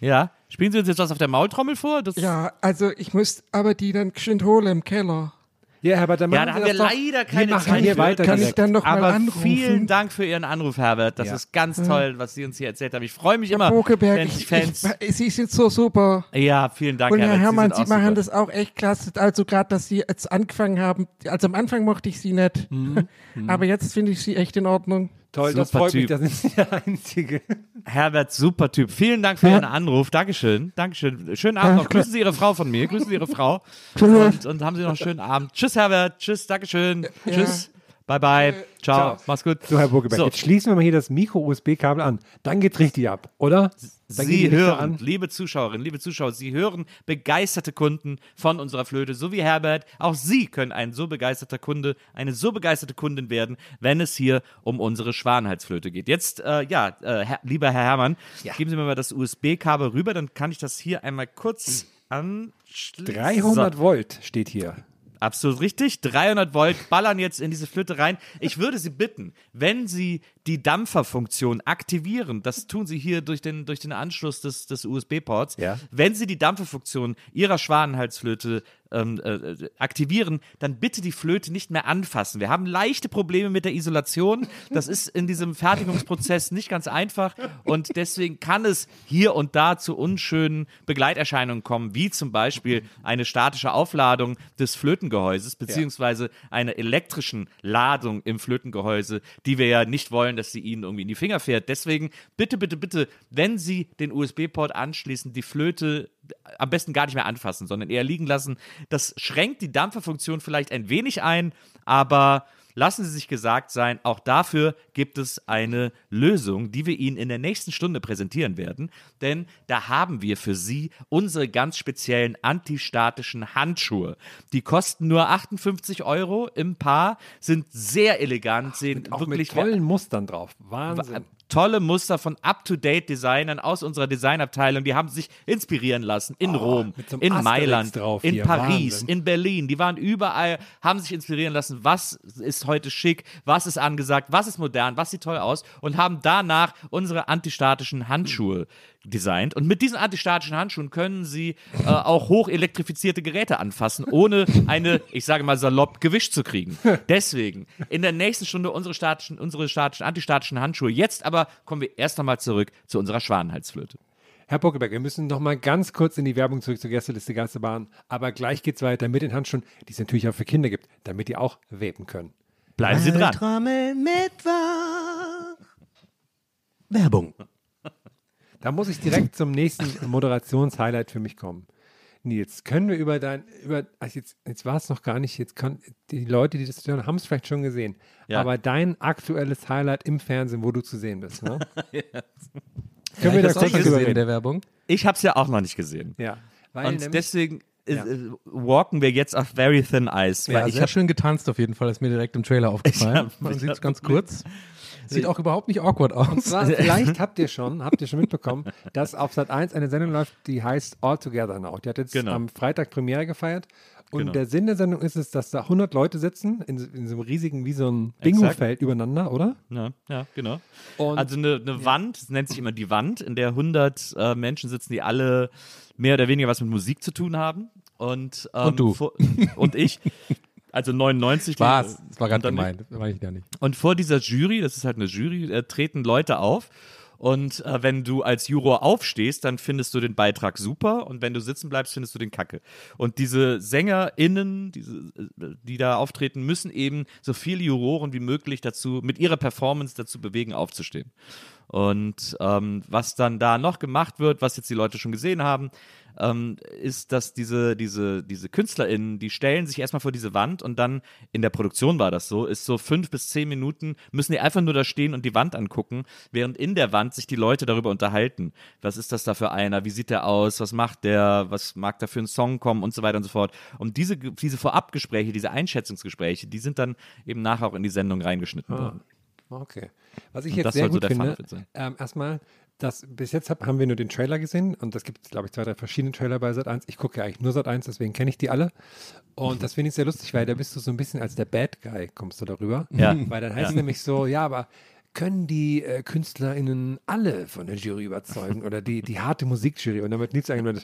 Ja, spielen Sie uns jetzt was auf der Maultrommel vor? Das Ja, also ich muss aber die dann geschwind holen im Keller. Ja, Herbert, dann Ja, machen da Sie haben wir leider wir keine machen Zeit hier weiter. Kann ich dann noch mal Aber anrufen? vielen Dank für Ihren Anruf, Herbert. Das Ja. ist ganz toll, was Sie uns hier erzählt haben. Ich freue mich immer, Bokeberg, wenn ich, Fans. ich, Sie sind so super. ja, vielen Dank, Und Herr Herbert. Hermann, sind Sie auch machen super. das auch echt klasse. Also gerade, dass Sie jetzt angefangen haben. Also am Anfang mochte ich Sie nicht. Mhm. (laughs) Aber jetzt finde ich Sie echt in Ordnung. Toll, das Super freut mich, Typ. da sind Sie der Einzige. Herbert, super Typ. Vielen Dank für Ihren Anruf. Dankeschön. Dankeschön. Schönen Abend noch. Grüßen Sie Ihre Frau von mir. Grüßen Sie Ihre Frau. Und, und haben Sie noch einen schönen Abend. Tschüss, Herbert. Tschüss. Dankeschön. Tschüss. Bye bye. Ciao. Mach's gut. So, Herr Burgeberg, So. jetzt schließen wir mal hier das Mikro-USB-Kabel an. Dann geht's richtig ab, oder? Die Sie hören, liebe Zuschauerinnen, liebe Zuschauer, Sie hören begeisterte Kunden von unserer Flöte, so wie Herbert. Auch Sie können ein so begeisterter Kunde, eine so begeisterte Kundin werden, wenn es hier um unsere Schwanenhalsflöte geht. Jetzt, äh, ja, äh, Herr, lieber Herr Herrmann, geben Sie mir mal das USB-Kabel rüber, dann kann ich das hier einmal kurz anschließen. 300 Volt steht hier. Absolut richtig. 300 Volt ballern jetzt in diese Flöte rein. Ich würde Sie bitten, wenn Sie die Dampferfunktion aktivieren, das tun Sie hier durch den, durch den Anschluss des, des USB-Ports, Ja. wenn Sie die Dampferfunktion Ihrer Schwanenhalsflöte ähm, äh, aktivieren, dann bitte die Flöte nicht mehr anfassen. Wir haben leichte Probleme mit der Isolation. Das ist in diesem Fertigungsprozess nicht ganz einfach und deswegen kann es hier und da zu unschönen Begleiterscheinungen kommen, wie zum Beispiel eine statische Aufladung des Flötengehäuses beziehungsweise einer elektrischen Ladung im Flötengehäuse, die wir ja nicht wollen, dass sie Ihnen irgendwie in die Finger fährt. Deswegen bitte, bitte, bitte, wenn Sie den USB-Port anschließen, die Flöte am besten gar nicht mehr anfassen, sondern eher liegen lassen. Das schränkt die Dampferfunktion vielleicht ein wenig ein, aber lassen Sie sich gesagt sein, auch dafür gibt es eine Lösung, die wir Ihnen in der nächsten Stunde präsentieren werden. Denn da haben wir für Sie unsere ganz speziellen antistatischen Handschuhe. Die kosten nur 58 Euro im Paar, sind sehr elegant, sehen Auch wirklich mit tollen Mustern drauf. Wahnsinn. Tolle Muster von up-to-date-Designern aus unserer Designabteilung. Die haben sich inspirieren lassen in Rom, mit so in Asterix Mailand, drauf in hier. Paris, Wahnsinn. in Berlin. Die waren überall, haben sich inspirieren lassen, was ist heute schick, was ist angesagt, was ist modern, was sieht toll aus und haben danach unsere antistatischen Handschuhe designt. Und mit diesen antistatischen Handschuhen können sie äh, auch hoch elektrifizierte Geräte anfassen, ohne eine, ich sage mal salopp, Gewicht zu kriegen. Deswegen in der nächsten Stunde unsere statischen, unsere statischen, antistatischen Handschuhe. Jetzt aber kommen wir erst einmal zurück zu unserer Schwanenhalsflöte. Herr Burgeberg, wir müssen noch mal ganz kurz in die Werbung zurück zur Gästeliste Geisterbahn. Aber gleich geht's weiter mit den Handschuhen, die es natürlich auch für Kinder gibt, damit die auch weben können. Bleiben Sie dran. Werbung. Da muss ich direkt zum nächsten Moderationshighlight für mich kommen. Nils, können wir über dein, über, also jetzt, jetzt war es noch gar nicht, jetzt kann, die Leute, die das hören, haben es vielleicht schon gesehen, Ja. aber dein aktuelles Highlight im Fernsehen, wo du zu sehen bist, ne? (laughs) Ja, Können wir ich da kurz schon drüber gesehen in der? Werbung. Ich habe es ja auch noch nicht gesehen. Ja, weil Und nämlich, deswegen Ja. äh, walken wir jetzt auf very thin ice. Weil Ja, ich sehr habe schön getanzt auf jeden Fall, ist mir direkt im Trailer aufgefallen. hab- Man ich sieht es ganz kurz. Sieht auch überhaupt nicht awkward Und aus. zwar, (laughs) vielleicht habt ihr schon, habt ihr schon mitbekommen, dass auf Sat 1 eine Sendung läuft, die heißt All Together Now. Die hat jetzt Genau. am Freitag Premiere gefeiert. Und Genau. der Sinn der Sendung ist es, dass da 100 Leute sitzen, in, in so einem riesigen, wie so ein Bingo-Feld übereinander, oder? Ja, ja, genau. Und- also eine, eine Wand, das nennt sich immer die Wand, in der 100 äh, Menschen sitzen, die alle mehr oder weniger was mit Musik zu tun haben. Und, ähm, Und du. Vor, und ich. (laughs) Also 99. die- Spaß. Das war ganz gemeint. Das war ich gar nicht. Und vor dieser Jury, das ist halt eine Jury, äh, treten Leute auf. Und äh, wenn du als Juror aufstehst, dann findest du den Beitrag super. Und wenn du sitzen bleibst, findest du den Kacke. Und diese SängerInnen, diese, äh, die da auftreten, müssen eben so viele Juroren wie möglich dazu, mit ihrer Performance dazu bewegen, aufzustehen. Und ähm, was dann da noch gemacht wird, was jetzt die Leute schon gesehen haben, ähm, ist, dass diese, diese, diese KünstlerInnen, die stellen sich erstmal vor diese Wand und dann, in der Produktion war das so, ist so fünf bis zehn Minuten, müssen die einfach nur da stehen und die Wand angucken, während in der Wand sich die Leute darüber unterhalten. Was ist das da für einer? Wie sieht der aus? Was macht der? Was mag da für ein Song kommen? Und so weiter und so fort. Und diese, diese Vorabgespräche, diese Einschätzungsgespräche, die sind dann eben nachher auch in die Sendung reingeschnitten worden. Okay. Was ich Und jetzt sehr so gut der finde, ähm, erstmal, dass bis jetzt hab, haben wir nur den Trailer gesehen und das gibt es, glaube ich, zwei, drei verschiedene Trailer bei Sat 1. Ich gucke ja eigentlich nur Sat 1, deswegen kenne ich die alle. Und das finde ich sehr lustig, weil da bist du so ein bisschen als der Bad Guy, kommst du darüber. Ja. Weil dann (laughs) heißt es nämlich so, ja, aber können die äh, KünstlerInnen alle von der Jury überzeugen oder die, die harte Musikjury und damit nichts eingenommen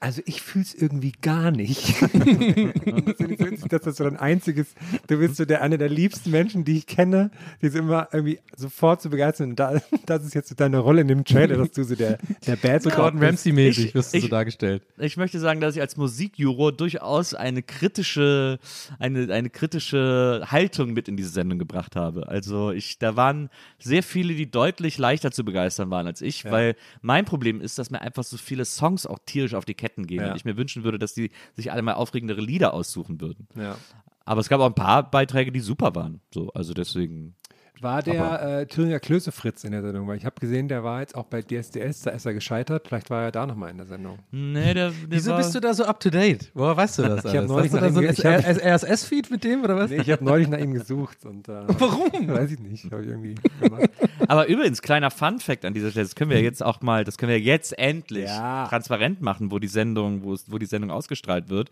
Also ich fühle es irgendwie gar nicht. (laughs) das finde ich so witzig, dass das so dein einziges, du bist so der einer der liebsten Menschen, die ich kenne, die sind immer irgendwie sofort zu begeistern. Und da, das ist jetzt so deine Rolle in dem Trailer, dass du so der, der Bad So Gordon bist. Ramsay-mäßig Ich- wirst du so dargestellt. Ich möchte sagen, dass ich als Musikjuror durchaus eine kritische, eine, eine kritische Haltung mit in diese Sendung gebracht habe. Also ich, da waren sehr viele, die deutlich leichter zu begeistern waren als ich, weil mein Problem ist, dass mir einfach so viele Songs auch tierisch auf die Ketten gehen Ja. und ich mir wünschen würde, dass die sich alle mal aufregendere Lieder aussuchen würden. Ja. Aber es gab auch ein paar Beiträge, die super waren. So, also deswegen. War der äh, Thüringer Klöße Fritz in der Sendung? Weil ich habe gesehen, der war jetzt auch bei DSDS, da ist er gescheitert. Vielleicht war er da nochmal in der Sendung. Nee, der, der Wieso war, bist du da so up to date? Woher weißt du das? Ich hab alles? neulich Hast nach so ihm hab- RSS-Feed mit dem oder was? Nee, ich habe neulich nach ihm gesucht. Und, äh, (laughs) Warum? Weiß ich nicht. Ich irgendwie gemacht. (laughs) Aber übrigens, kleiner Fun-Fact an dieser Stelle, das können wir ja jetzt auch mal, das können wir jetzt endlich Ja. transparent machen, wo die Sendung, wo die Sendung ausgestrahlt wird.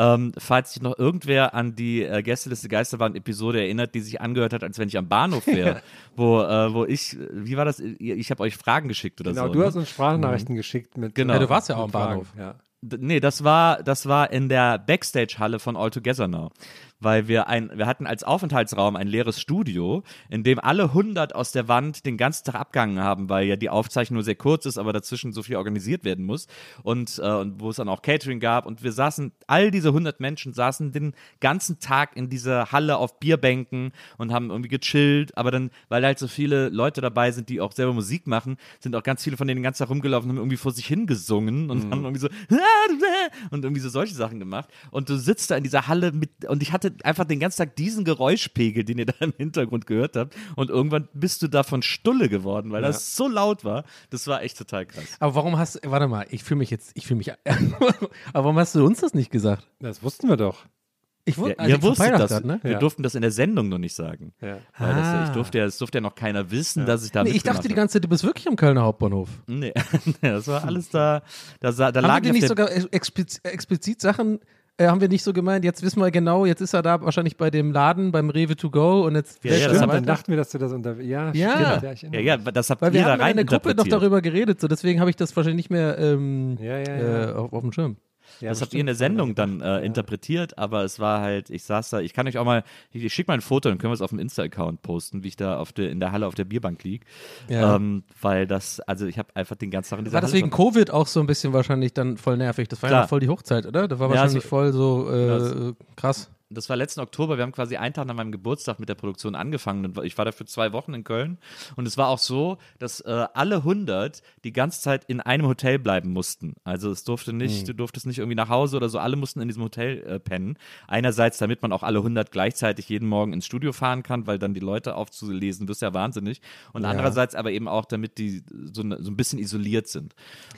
Ähm, falls sich noch irgendwer an die äh, Gästeliste Geisterbahn-Episode erinnert, die sich angehört hat, als wenn ich am Bahnhof (laughs) wäre, wo, äh, wo ich, wie war das? Ich habe euch Fragen geschickt oder Genau, so. du ne? hast uns Sprachnachrichten geschickt mit. Genau. äh, Ja, du warst ja auch am Bahnhof. Fragen, Ja. Nee, das war, das war in der Backstage-Halle von All Together Now. Weil wir ein, wir hatten als Aufenthaltsraum ein leeres Studio, in dem alle 100 aus der Wand den ganzen Tag abgehangen haben, weil ja die Aufzeichnung nur sehr kurz ist, aber dazwischen so viel organisiert werden muss. Und, äh, und wo es dann auch Catering gab. Und wir saßen, all diese 100 Menschen saßen den ganzen Tag in dieser Halle auf Bierbänken und haben irgendwie gechillt. Aber dann, weil halt so viele Leute dabei sind, die auch selber Musik machen, sind auch ganz viele von denen den ganzen Tag rumgelaufen und haben irgendwie vor sich hingesungen und haben irgendwie so (laughs) und irgendwie so solche Sachen gemacht. Und du sitzt da in dieser Halle mit, und ich hatte einfach den ganzen Tag diesen Geräuschpegel, den ihr da im Hintergrund gehört habt. Und irgendwann bist du davon Stulle geworden, weil das so laut war. Das war echt total krass. Aber warum hast warte mal, ich fühle mich jetzt, ich fühle mich, (laughs) aber warum hast du uns das nicht gesagt? Das wussten wir doch. Ich Ja, wusste, als ihr wusstet das. hatte, ne? Wir Ja. durften das in der Sendung noch nicht sagen. Ja. Weil das, Ah. ich durfte ja, es durfte ja noch keiner wissen, dass ich da Nee, ich dachte die ganze Zeit, du bist wirklich am Kölner Hauptbahnhof. Nee, (laughs) nee, das war alles da. Da, sa- da Haben lag ich nicht sogar ex- expliz explizit Sachen, äh, haben wir nicht so gemeint, jetzt wissen wir genau, jetzt ist er da wahrscheinlich bei dem Laden, beim Rewe to go und jetzt Ja, ja, das haben dann dachten wir, dass du das unter. Ja, Ja. stimmt. Ja, ich ja, das habt Weil ihr wir da haben rein in der Gruppe noch darüber geredet, so deswegen habe ich das wahrscheinlich nicht mehr ähm, Ja, ja, ja. Äh, auf, auf dem Schirm. Ja, Das habt ihr in der Sendung dann äh, interpretiert, aber es war halt, ich saß da, ich kann euch auch mal, ich, ich schicke mal ein Foto, dann können wir es auf dem Insta-Account posten, wie ich da auf der, in der Halle auf der Bierbank lieg. Ja. Ähm, weil das, also ich habe einfach den ganzen Tag in dieser War Halle deswegen verbracht. Covid auch so ein bisschen wahrscheinlich dann voll nervig. Das war ja Klar. noch voll die Hochzeit, oder? Das war Ja, wahrscheinlich so- voll so äh, krass. Das war letzten Oktober, wir haben quasi einen Tag nach meinem Geburtstag mit der Produktion angefangen ich war dafür zwei Wochen in Köln und es war auch so, dass äh, alle 100 die ganze Zeit in einem Hotel bleiben mussten. Also es durfte nicht, du durftest nicht irgendwie nach Hause oder so, alle mussten in diesem Hotel äh, pennen. Einerseits, damit man auch alle 100 gleichzeitig jeden Morgen ins Studio fahren kann, weil dann die Leute aufzulesen, wirst ja wahnsinnig. Und andererseits aber eben auch, damit die so, ne, so ein bisschen isoliert sind.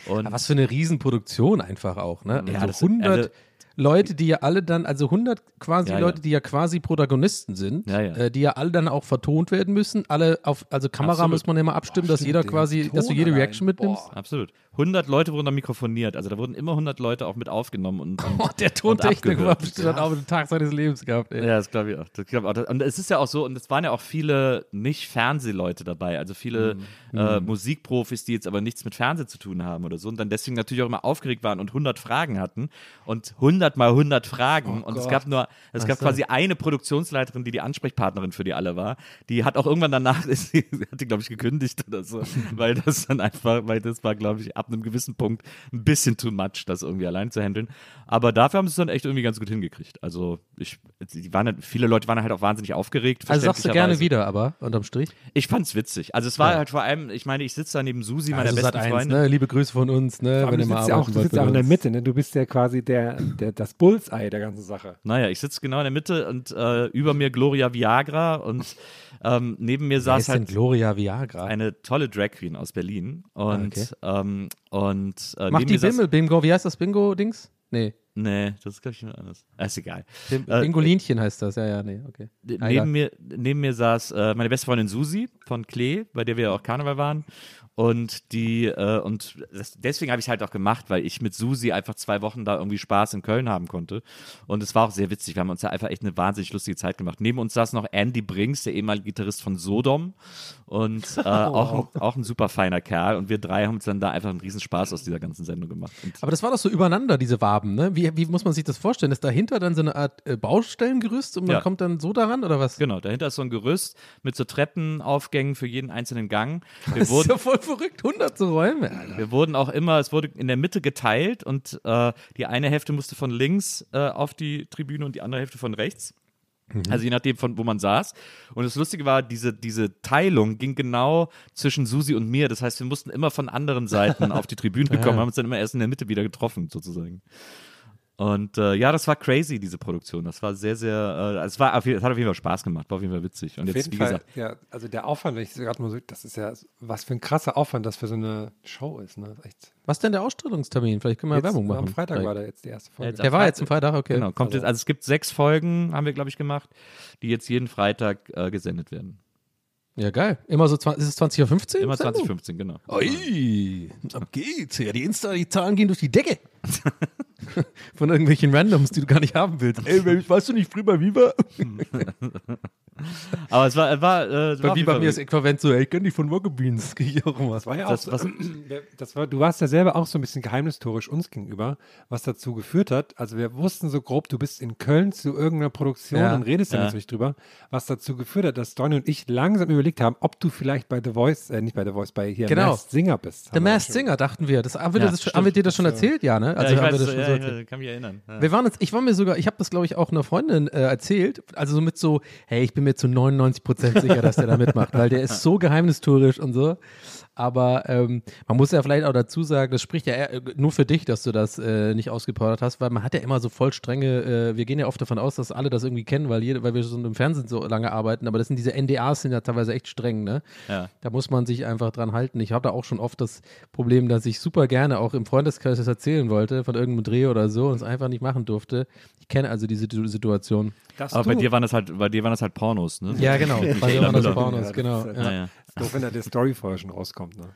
Was für eine Riesenproduktion einfach auch, ne? Ja, also das- 100 also- Leute, die ja alle dann, also 100 quasi Ja, ja. Leute, die ja quasi Protagonisten sind, Ja, ja. Äh, die ja alle dann auch vertont werden müssen. Alle auf, also Kamera Absolut. muss man ja immer abstimmen, dass stimmt, jeder quasi, dass du Ton jede allein. Reaction mitnimmst. Boah. Absolut. 100 Leute wurden da mikrofoniert. Also da wurden immer 100 Leute auch mit aufgenommen und, und (laughs) Oh, der Tontechniker war abgehört. bestimmt dann auch den Tag seines Lebens gehabt. Ey. Ja, das glaube ich auch. Das glaub ich auch. Und es ist ja auch so, und es waren ja auch viele Nicht-Fernsehleute dabei, also viele Mhm. äh, Musikprofis, die jetzt aber nichts mit Fernsehen zu tun haben oder so und dann deswegen natürlich auch immer aufgeregt waren und 100 Fragen hatten und 100 mal 100 Fragen und es gab nur, es gab so. quasi eine Produktionsleiterin, die die Ansprechpartnerin für die alle war, die hat auch irgendwann danach, (laughs) ist sie, hat die glaube ich gekündigt oder so, weil das dann einfach, weil das war glaube ich ab einem gewissen Punkt ein bisschen too much, das irgendwie allein zu handeln, aber dafür haben sie es dann echt irgendwie ganz gut hingekriegt. Also ich, die waren, halt- viele Leute waren halt auch wahnsinnig aufgeregt. Also sagst du gerne wieder, aber unterm Strich. Ich fand's witzig. Also es war halt vor allem, ich meine, ich sitze da neben Susi, meiner Also besten Sat.1, Freundin. ne? Liebe Grüße von uns, ne? Wenn du sitzt ja auch, du sitzt ja auch in der. Mitte, ne? Du bist ja quasi der, der, das Bullseye der ganzen Sache. Naja, ich sitze genau in der Mitte und äh, über mir Gloria Viagra und ähm, neben mir saß halt Gloria Viagra? eine tolle Drag Queen aus Berlin. Und, okay. ähm, und äh, Macht die Bimmel, Bingo, wie heißt das Bingo-Dings? Nee, Nee, das ist glaube ich jemand anderes. Ah, Ist egal. Bim Äh, Bingolinchen heißt das, ja, ja, nee, okay. Ah. Neben mir, neben mir saß äh, meine beste Freundin Susi von Klee, bei der wir ja auch Karneval waren. Und die, äh, und das, deswegen habe ich es halt auch gemacht, weil ich mit Susi einfach zwei Wochen da irgendwie Spaß in Köln haben konnte. Und es war auch sehr witzig. Wir haben uns da einfach echt eine wahnsinnig lustige Zeit gemacht. Neben uns saß noch Andy Brinks, der ehemalige Gitarrist von Sodom. Und äh, (laughs) auch, ein, auch ein super feiner Kerl. Und wir drei haben uns dann da einfach einen Riesenspaß aus dieser ganzen Sendung gemacht. Und Aber das war doch so übereinander, diese Waben, ne? Wie, wie muss man sich das vorstellen? Ist dahinter dann so eine Art äh, Baustellengerüst und man Ja. kommt dann so daran oder was? Genau, dahinter ist so ein Gerüst mit so Treppenaufgängen für jeden einzelnen Gang. Wir (laughs) Das ist wurden, ja voll verrückt, 100 so Räume, Alter. Wir wurden auch immer, es wurde in der Mitte geteilt und äh, die eine Hälfte musste von links äh, auf die Tribüne und die andere Hälfte von rechts. Also je nachdem, von wo man saß. Und das Lustige war, diese, diese Teilung ging genau zwischen Susi und mir. Das heißt, wir mussten immer von anderen Seiten (laughs) auf die Tribüne kommen, haben uns dann immer erst in der Mitte wieder getroffen, sozusagen. Und äh, ja, das war crazy, diese Produktion. Das war sehr, sehr, äh, es, war es hat auf jeden Fall Spaß gemacht, war auf jeden Fall witzig. Und Auf jetzt, jeden wie Fall, gesagt, ja, also der Aufwand, wenn ich gerade mal so, das ist ja, was für ein krasser Aufwand das für so eine Show ist, ne? Echt. Was ist denn der Ausstrahlungstermin? Vielleicht können wir Jetzt, Werbung machen. Am Freitag Vielleicht. war da jetzt die erste Folge. Jetzt Der war jetzt am Freitag, okay. genau, kommt jetzt, also es gibt sechs Folgen, haben wir, glaube ich, gemacht, die jetzt jeden Freitag äh, gesendet werden. Ja, geil. Immer so, 20, ist es 20.15 Uhr? Immer Sendung? 2015, genau. Ui, ab geht's. Ja, die Insta, die Zahlen gehen durch die Decke. (laughs) Von irgendwelchen Randoms, die du gar nicht haben willst. Ey, weißt du nicht früher bei Viva? (laughs) Aber es war, war, äh, es war Bei jeden Viva mir ist Äquivalent so, ey, ich kenn dich von Rocket Beans. Das krieg ich auch immer. Das war ja auch Das- so, was- (clears throat) das war, du warst ja selber auch so ein bisschen geheimnistorisch uns gegenüber, was dazu geführt hat. Also wir wussten so grob, du bist in Köln zu irgendeiner Produktion Ja. und redest ja natürlich drüber, was dazu geführt hat, dass Donny und ich langsam überlegt haben, ob du vielleicht bei The Voice, äh, nicht bei The Voice, bei hier Genau. Masked Singer bist. The Masked Singer, dachten wir. Das, haben, wir Ja, das, stimmt. haben wir dir das schon erzählt? Ja, ne? Ja, Also ich haben weiß, schon ja, so ja, erzählt. kann mich erinnern. Ja. Wir waren jetzt, ich war mir sogar, ich habe das glaube ich auch einer Freundin äh, erzählt, also so mit so, hey, ich bin mir zu 99% sicher, dass der da mitmacht, weil der ist so geheimnistuerisch und so. Aber ähm, man muss ja vielleicht auch dazu sagen, das spricht ja eher, äh, nur für dich, dass du das äh, nicht ausgeplaudert hast, weil man hat ja immer so voll strenge, äh, wir gehen ja oft davon aus, dass alle das irgendwie kennen, weil, jede, weil wir schon im Fernsehen so lange arbeiten, aber das sind diese NDAs sind ja teilweise echt streng, ne? Ja. Da muss man sich einfach dran halten. Ich habe da auch schon oft das Problem, dass ich super gerne auch im Freundeskreis das erzählen wollte, von irgendeinem Dreh oder so und es einfach nicht machen durfte. Ich kenne also diese Situ- Situation. Dass Aber bei dir waren das halt, bei dir waren das halt Pornos, ne? Ja, genau. (laughs) Bei mir waren das. Pornos, das genau. ist Ja, Ja, ja. ist doof, wenn da die Story vorher schon rauskommt. Ne?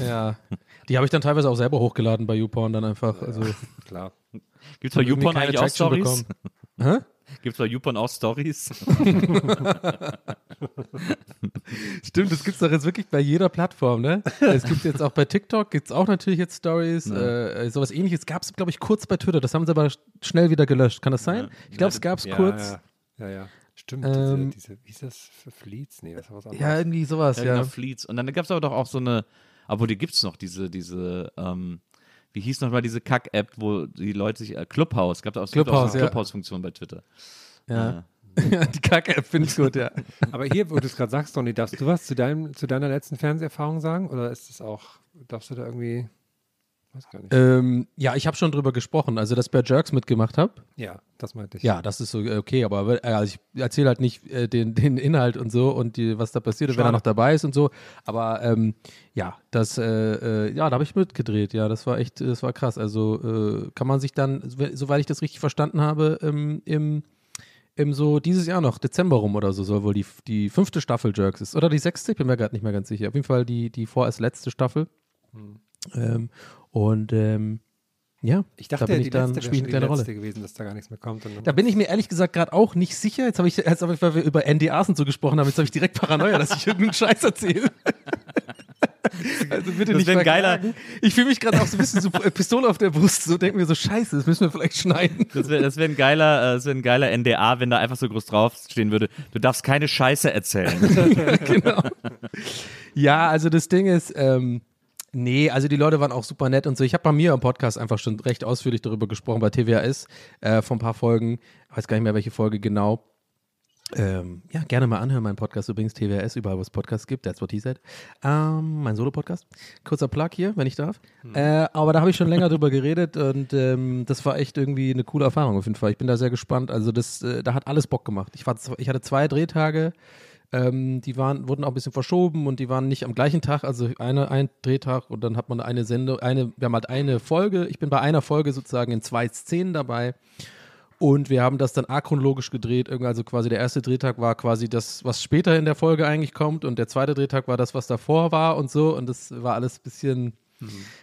ja. Die habe ich dann teilweise auch selber hochgeladen bei YouPorn dann einfach. Also, Klar. Gibt's bei irgendwie YouPorn eigentlich auch Stories? Hä? Gibt's bei YouPorn auch Stories? (laughs) (laughs) Stimmt, das gibt es doch jetzt wirklich bei jeder Plattform, ne? Es gibt jetzt auch bei TikTok, gibt es auch natürlich jetzt Stories. Äh, sowas ähnliches gab es, glaube ich, kurz bei Twitter. Das haben sie aber sch- schnell wieder gelöscht. Kann das sein? Ich glaube, es gab es Ja, kurz. Ja, ja, ja. Stimmt. Ähm, diese, diese, wie ist das für Fleets? Nee, das war was anderes. Ja, irgendwie sowas, Ja, ja. genau, Fleets. Und dann gab's aber doch auch so eine, obwohl die gibt's noch, diese, diese, ähm, wie hieß nochmal diese Kack-App, wo die Leute sich, äh, Clubhouse, gab es auch so eine ja. Clubhouse-Funktion bei Twitter. ja. Die Kacke-App finde ich gut, ja. Aber hier, wo du es gerade sagst, Donny, darfst du was zu, deinem, zu deiner letzten Fernseherfahrung sagen? Oder ist es auch, darfst du da irgendwie, weiß gar nicht. Ähm, ja, ich habe schon drüber gesprochen. Also, dass ich bei Jerks mitgemacht habe. ja, das meinte ich. Ja, das ist so okay, aber äh, also ich erzähle halt nicht äh, den, den Inhalt und so und die, was da passiert, und wer da noch dabei ist und so. Aber ähm, ja, das, äh, äh, ja, da habe ich mitgedreht. Ja, das war echt, das war krass. Also äh, kann man sich dann, so- soweit ich das richtig verstanden habe, ähm, im, im so dieses Jahr noch, Dezember rum oder so, soll wohl die, die fünfte Staffel Jerks ist. Oder die sechste, ich bin mir gerade nicht mehr ganz sicher. Auf jeden Fall die, die vorerst letzte Staffel. Ähm, und ähm, ja, Ich dachte, da bin ich dann, wäre eine kleine Rolle. gewesen, dass da gar nichts mehr kommt. Da bin ich mir ehrlich gesagt gerade auch nicht sicher. Jetzt habe ich, jetzt hab ich, weil wir über NDAs und so gesprochen haben, jetzt habe ich direkt Paranoia, dass ich irgendeinen Scheiß erzähle. (laughs) (laughs) Also bitte Das nicht ein verklagen. Ich fühle mich gerade auch so ein bisschen so äh, Pistole auf der Brust. So denken wir so Scheiße, das müssen wir vielleicht schneiden. Das wäre das wär ein geiler, äh, das wär ein geiler NDA, wenn da einfach so groß draufstehen würde, du darfst keine Scheiße erzählen. (laughs) genau. Ja, also das Ding ist, ähm, nee, also die Leute waren auch super nett und so. Ich habe bei mir im Podcast einfach schon recht ausführlich darüber gesprochen, bei TWAS, äh, vor ein paar Folgen. Ich weiß gar nicht mehr, welche Folge genau. Ähm, ja, gerne mal anhören, mein Podcast übrigens, TWS, überall wo es Podcasts gibt, that's what he said. Ähm, mein Solo-Podcast. Kurzer Plug hier, wenn ich darf. Äh, aber da habe ich schon länger (laughs) drüber geredet und ähm, das war echt irgendwie eine coole Erfahrung auf jeden Fall. Ich bin da sehr gespannt. Also das, äh, da hat alles Bock gemacht. Ich, war, ich hatte zwei Drehtage, ähm, die waren, wurden auch ein bisschen verschoben und die waren nicht am gleichen Tag, also eine, ein Drehtag und dann hat man eine Sendung, eine, wir haben halt eine Folge, ich bin bei einer Folge sozusagen in zwei Szenen dabei und wir haben das dann achronologisch gedreht. Also quasi der erste Drehtag war quasi das, was später in der Folge eigentlich kommt. Und der zweite Drehtag war das, was davor war und so. Und das war alles ein bisschen.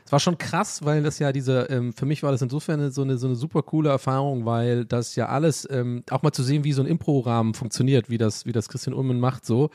Es war schon krass, weil das ja diese, ähm, für mich war das insofern so, eine, so eine super coole Erfahrung, weil das ja alles, ähm, auch mal zu sehen, wie so ein Impro-Rahmen funktioniert, wie das, wie das Christian Ullmann macht, so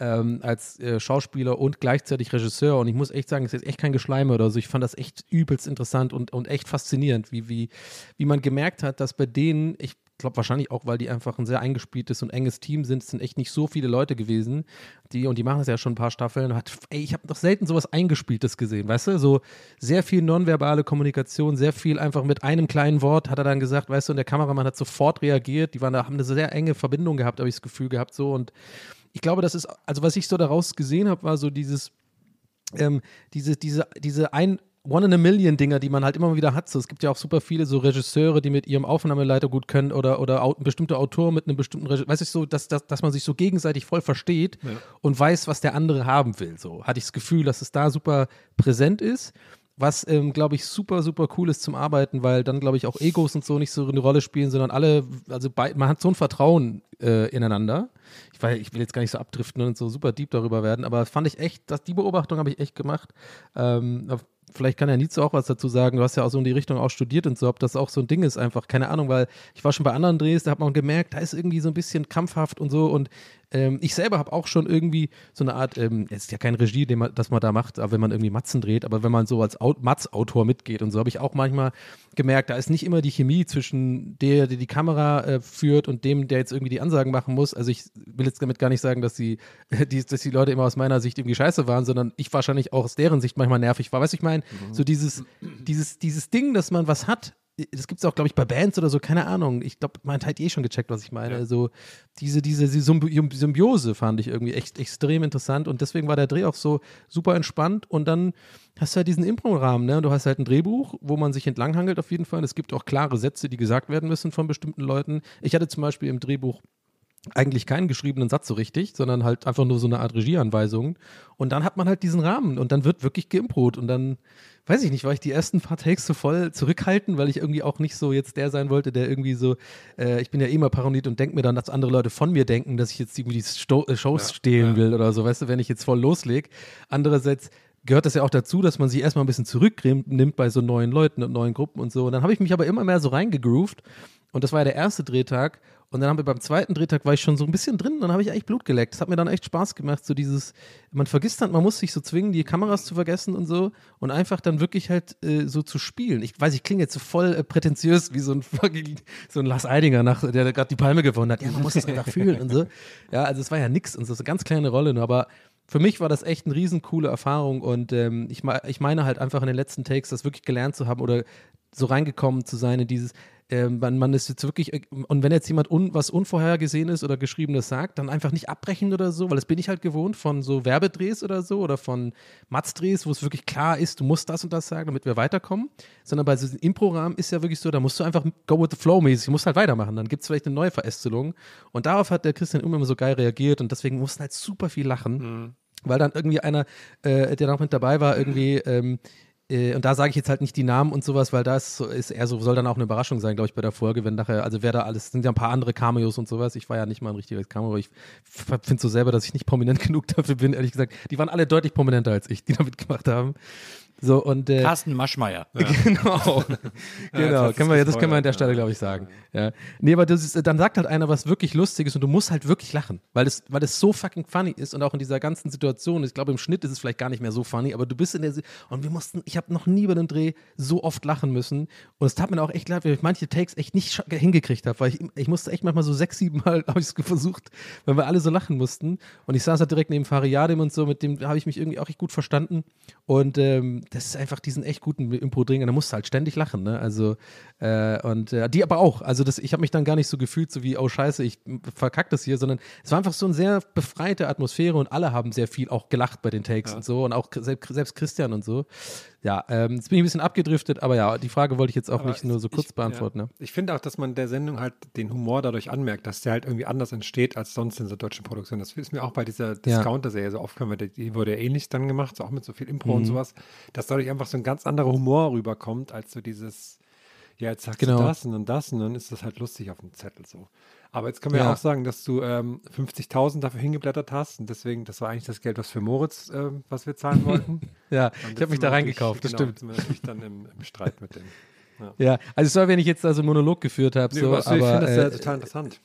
ähm, als äh, Schauspieler und gleichzeitig Regisseur. Und ich muss echt sagen, es ist echt kein Geschleime oder so. Ich fand das echt übelst interessant und, und echt faszinierend, wie, wie, wie man gemerkt hat, dass bei denen, ich glaube wahrscheinlich auch, weil die einfach ein sehr eingespieltes und enges Team sind, es sind echt nicht so viele Leute gewesen, die, und die machen das ja schon ein paar Staffeln, hat, ey, ich habe noch selten sowas Eingespieltes gesehen, weißt du, so sehr viel nonverbale Kommunikation, sehr viel einfach mit einem kleinen Wort hat er dann gesagt, weißt du, und der Kameramann hat sofort reagiert, die waren da, haben eine sehr enge Verbindung gehabt, habe ich das Gefühl gehabt, so, und ich glaube, das ist, also was ich so daraus gesehen habe, war so dieses, ähm, diese, diese, diese ein, One in a Million Dinger, die man halt immer wieder hat. So, es gibt ja auch super viele so Regisseure, die mit ihrem Aufnahmeleiter gut können oder, oder au bestimmte Autoren mit einem bestimmten Regisseur. Weiß ich so, dass, dass, dass man sich so gegenseitig voll versteht und weiß, was der andere haben will. So hatte ich das Gefühl, dass es da super präsent ist. Was, ähm, glaube ich, super, super cool ist zum Arbeiten, weil dann, glaube ich, auch Egos und so nicht so eine Rolle spielen, sondern alle, also bei, man hat so ein Vertrauen äh, ineinander. Ich, weiß, ich will jetzt gar nicht so abdriften und so super deep darüber werden, aber fand ich echt, dass die Beobachtung habe ich echt gemacht. Ähm, vielleicht kann ja Nietzsche auch was dazu sagen. Du hast ja auch so in die Richtung auch studiert und so, ob das auch so ein Ding ist, einfach. Keine Ahnung, weil ich war schon bei anderen Drehs, da hat man gemerkt, da ist irgendwie so ein bisschen krampfhaft und so. Und ähm, ich selber habe auch schon irgendwie so eine Art, ähm, es ist ja kein Regie, den man, das man da macht, aber wenn man irgendwie Matzen dreht, aber wenn man so als Matz-Autor mitgeht und so, habe ich auch manchmal gemerkt, da ist nicht immer die Chemie zwischen der, der die Kamera äh, führt und dem, der jetzt irgendwie die Ansagen machen muss. Also ich will jetzt damit gar nicht sagen, dass die, (laughs) die, dass die Leute immer aus meiner Sicht irgendwie scheiße waren, sondern ich wahrscheinlich auch aus deren Sicht manchmal nervig war. Weißt du, ich meine, mhm. so dieses, dieses, dieses Ding, dass man was hat, das gibt es auch, glaube ich, bei Bands oder so, keine Ahnung. Ich glaube, man hat eh schon gecheckt, was ich meine. Ja. So diese, diese Symbiose fand ich irgendwie echt extrem interessant und deswegen war der Dreh auch so super entspannt und dann hast du halt diesen Impro-Rahmen, ne? Du hast halt ein Drehbuch, wo man sich entlanghangelt auf jeden Fall. Es gibt auch klare Sätze, die gesagt werden müssen von bestimmten Leuten. Ich hatte zum Beispiel im Drehbuch eigentlich keinen geschriebenen Satz so richtig, sondern halt einfach nur so eine Art Regieanweisung. Und dann hat man halt diesen Rahmen und dann wird wirklich geimprovt und dann weiß ich nicht, war ich die ersten paar Takes so voll zurückhalten, weil ich irgendwie auch nicht so jetzt der sein wollte, der irgendwie so, äh, ich bin ja eh immer paranoid und denke mir dann, dass andere Leute von mir denken, dass ich jetzt irgendwie die Sto äh, Shows ja, stehlen ja. will oder so, weißt du, wenn ich jetzt voll loslege. Andererseits gehört das ja auch dazu, dass man sich erstmal ein bisschen zurücknimmt bei so neuen Leuten und neuen Gruppen und so. Und dann habe ich mich aber immer mehr so reingegroovt und das war ja der erste Drehtag und dann haben wir beim zweiten Drehtag war ich schon so ein bisschen drin dann habe ich eigentlich Blut geleckt. Das hat mir dann echt Spaß gemacht, so dieses, man vergisst dann, man muss sich so zwingen, die Kameras zu vergessen und so und einfach dann wirklich halt äh, so zu spielen. Ich weiß, ich klinge jetzt so voll äh, prätentiös wie so ein so ein Lars Eidinger, nach, der gerade die Palme gewonnen hat. Ja, man muss das einfach fühlen und so. Ja, also es war ja nix und so, so eine ganz kleine Rolle nur, aber für mich war das echt eine riesen coole Erfahrung und ähm, ich, ich meine halt einfach in den letzten Takes das wirklich gelernt zu haben oder so reingekommen zu sein in dieses, äh, man, man ist jetzt wirklich, äh, und wenn jetzt jemand un, was Unvorhergesehenes oder Geschriebenes sagt, dann einfach nicht abbrechen oder so, weil das bin ich halt gewohnt von so Werbedrehs oder so oder von Matzdrehs, wo es wirklich klar ist, du musst das und das sagen, damit wir weiterkommen, sondern bei diesem Impro-Rahmen ist ja wirklich so, da musst du einfach go with the flow mäßig, du musst halt weitermachen, dann gibt es vielleicht eine neue Verästelung und darauf hat der Christian immer so geil reagiert und deswegen mussten halt super viel lachen. Mhm. Weil dann irgendwie einer, äh, der noch mit dabei war, irgendwie ähm, äh, und da sage ich jetzt halt nicht die Namen und sowas, weil da ist, ist eher so, soll dann auch eine Überraschung sein, glaube ich, bei der Folge, wenn nachher, also wer da alles, sind ja ein paar andere Cameos und sowas. Ich war ja nicht mal ein richtiges Cameo, ich finde so selber, dass ich nicht prominent (laughs) genug dafür bin, ehrlich gesagt. Die waren alle deutlich prominenter als ich, die damit gemacht haben. So, und, äh, Carsten Maschmeyer. Ja. Genau. (laughs) genau. Ja, (laughs) können wir, das können wir an der Stelle, glaube ich, sagen. Ja. Nee, aber das ist, dann sagt halt einer was wirklich Lustiges und du musst halt wirklich lachen, weil es, weil es so fucking funny ist und auch in dieser ganzen Situation. Ich glaube, im Schnitt ist es vielleicht gar nicht mehr so funny, aber du bist in der. und wir mussten, ich habe noch nie bei einem Dreh so oft lachen müssen. Und es tat mir auch echt leid, weil ich manche Takes echt nicht hingekriegt habe, weil ich, ich musste echt manchmal so sechs, sieben Mal, habe ich es versucht, weil wir alle so lachen mussten. Und ich saß halt direkt neben Fariadim und so, mit dem habe ich mich irgendwie auch echt gut verstanden. Und ähm, das ist einfach diesen echt guten Impro-Dringer, da musst du halt ständig lachen, ne? Also, äh, und äh, die aber auch. Also, das, ich habe mich dann gar nicht so gefühlt, so wie, oh Scheiße, ich verkack das hier, sondern es war einfach so eine sehr befreite Atmosphäre und alle haben sehr viel auch gelacht bei den Takes ja. und so und auch selbst Christian und so. Ja, ähm, jetzt bin ich ein bisschen abgedriftet, aber ja, die Frage wollte ich jetzt auch aber nicht nur so kurz ich, beantworten. Ja. Ne? Ich finde auch, dass man der Sendung halt den Humor dadurch anmerkt, dass der halt irgendwie anders entsteht als sonst in der deutschen Produktion. Das ist mir auch bei dieser Discounter-Serie so oft, wir, die wurde ja ähnlich dann gemacht, so auch mit so viel Impro mhm. und sowas, dass dadurch einfach so ein ganz anderer Humor rüberkommt, als so dieses, ja, jetzt sagst genau. du das und dann das und dann ist das halt lustig auf dem Zettel so. Aber jetzt können wir ja. auch sagen, dass du ähm, 50.000 dafür hingeblättert hast und deswegen, das war eigentlich das Geld, was für Moritz, äh, was wir zahlen wollten. (laughs) ja, ich habe mich da reingekauft, das genau, stimmt. Wir natürlich dann im, im Streit mit dem. Ja. ja, also es war, wenn ich jetzt also einen Monolog geführt habe, nee, so, aber, ich finde das äh, total interessant.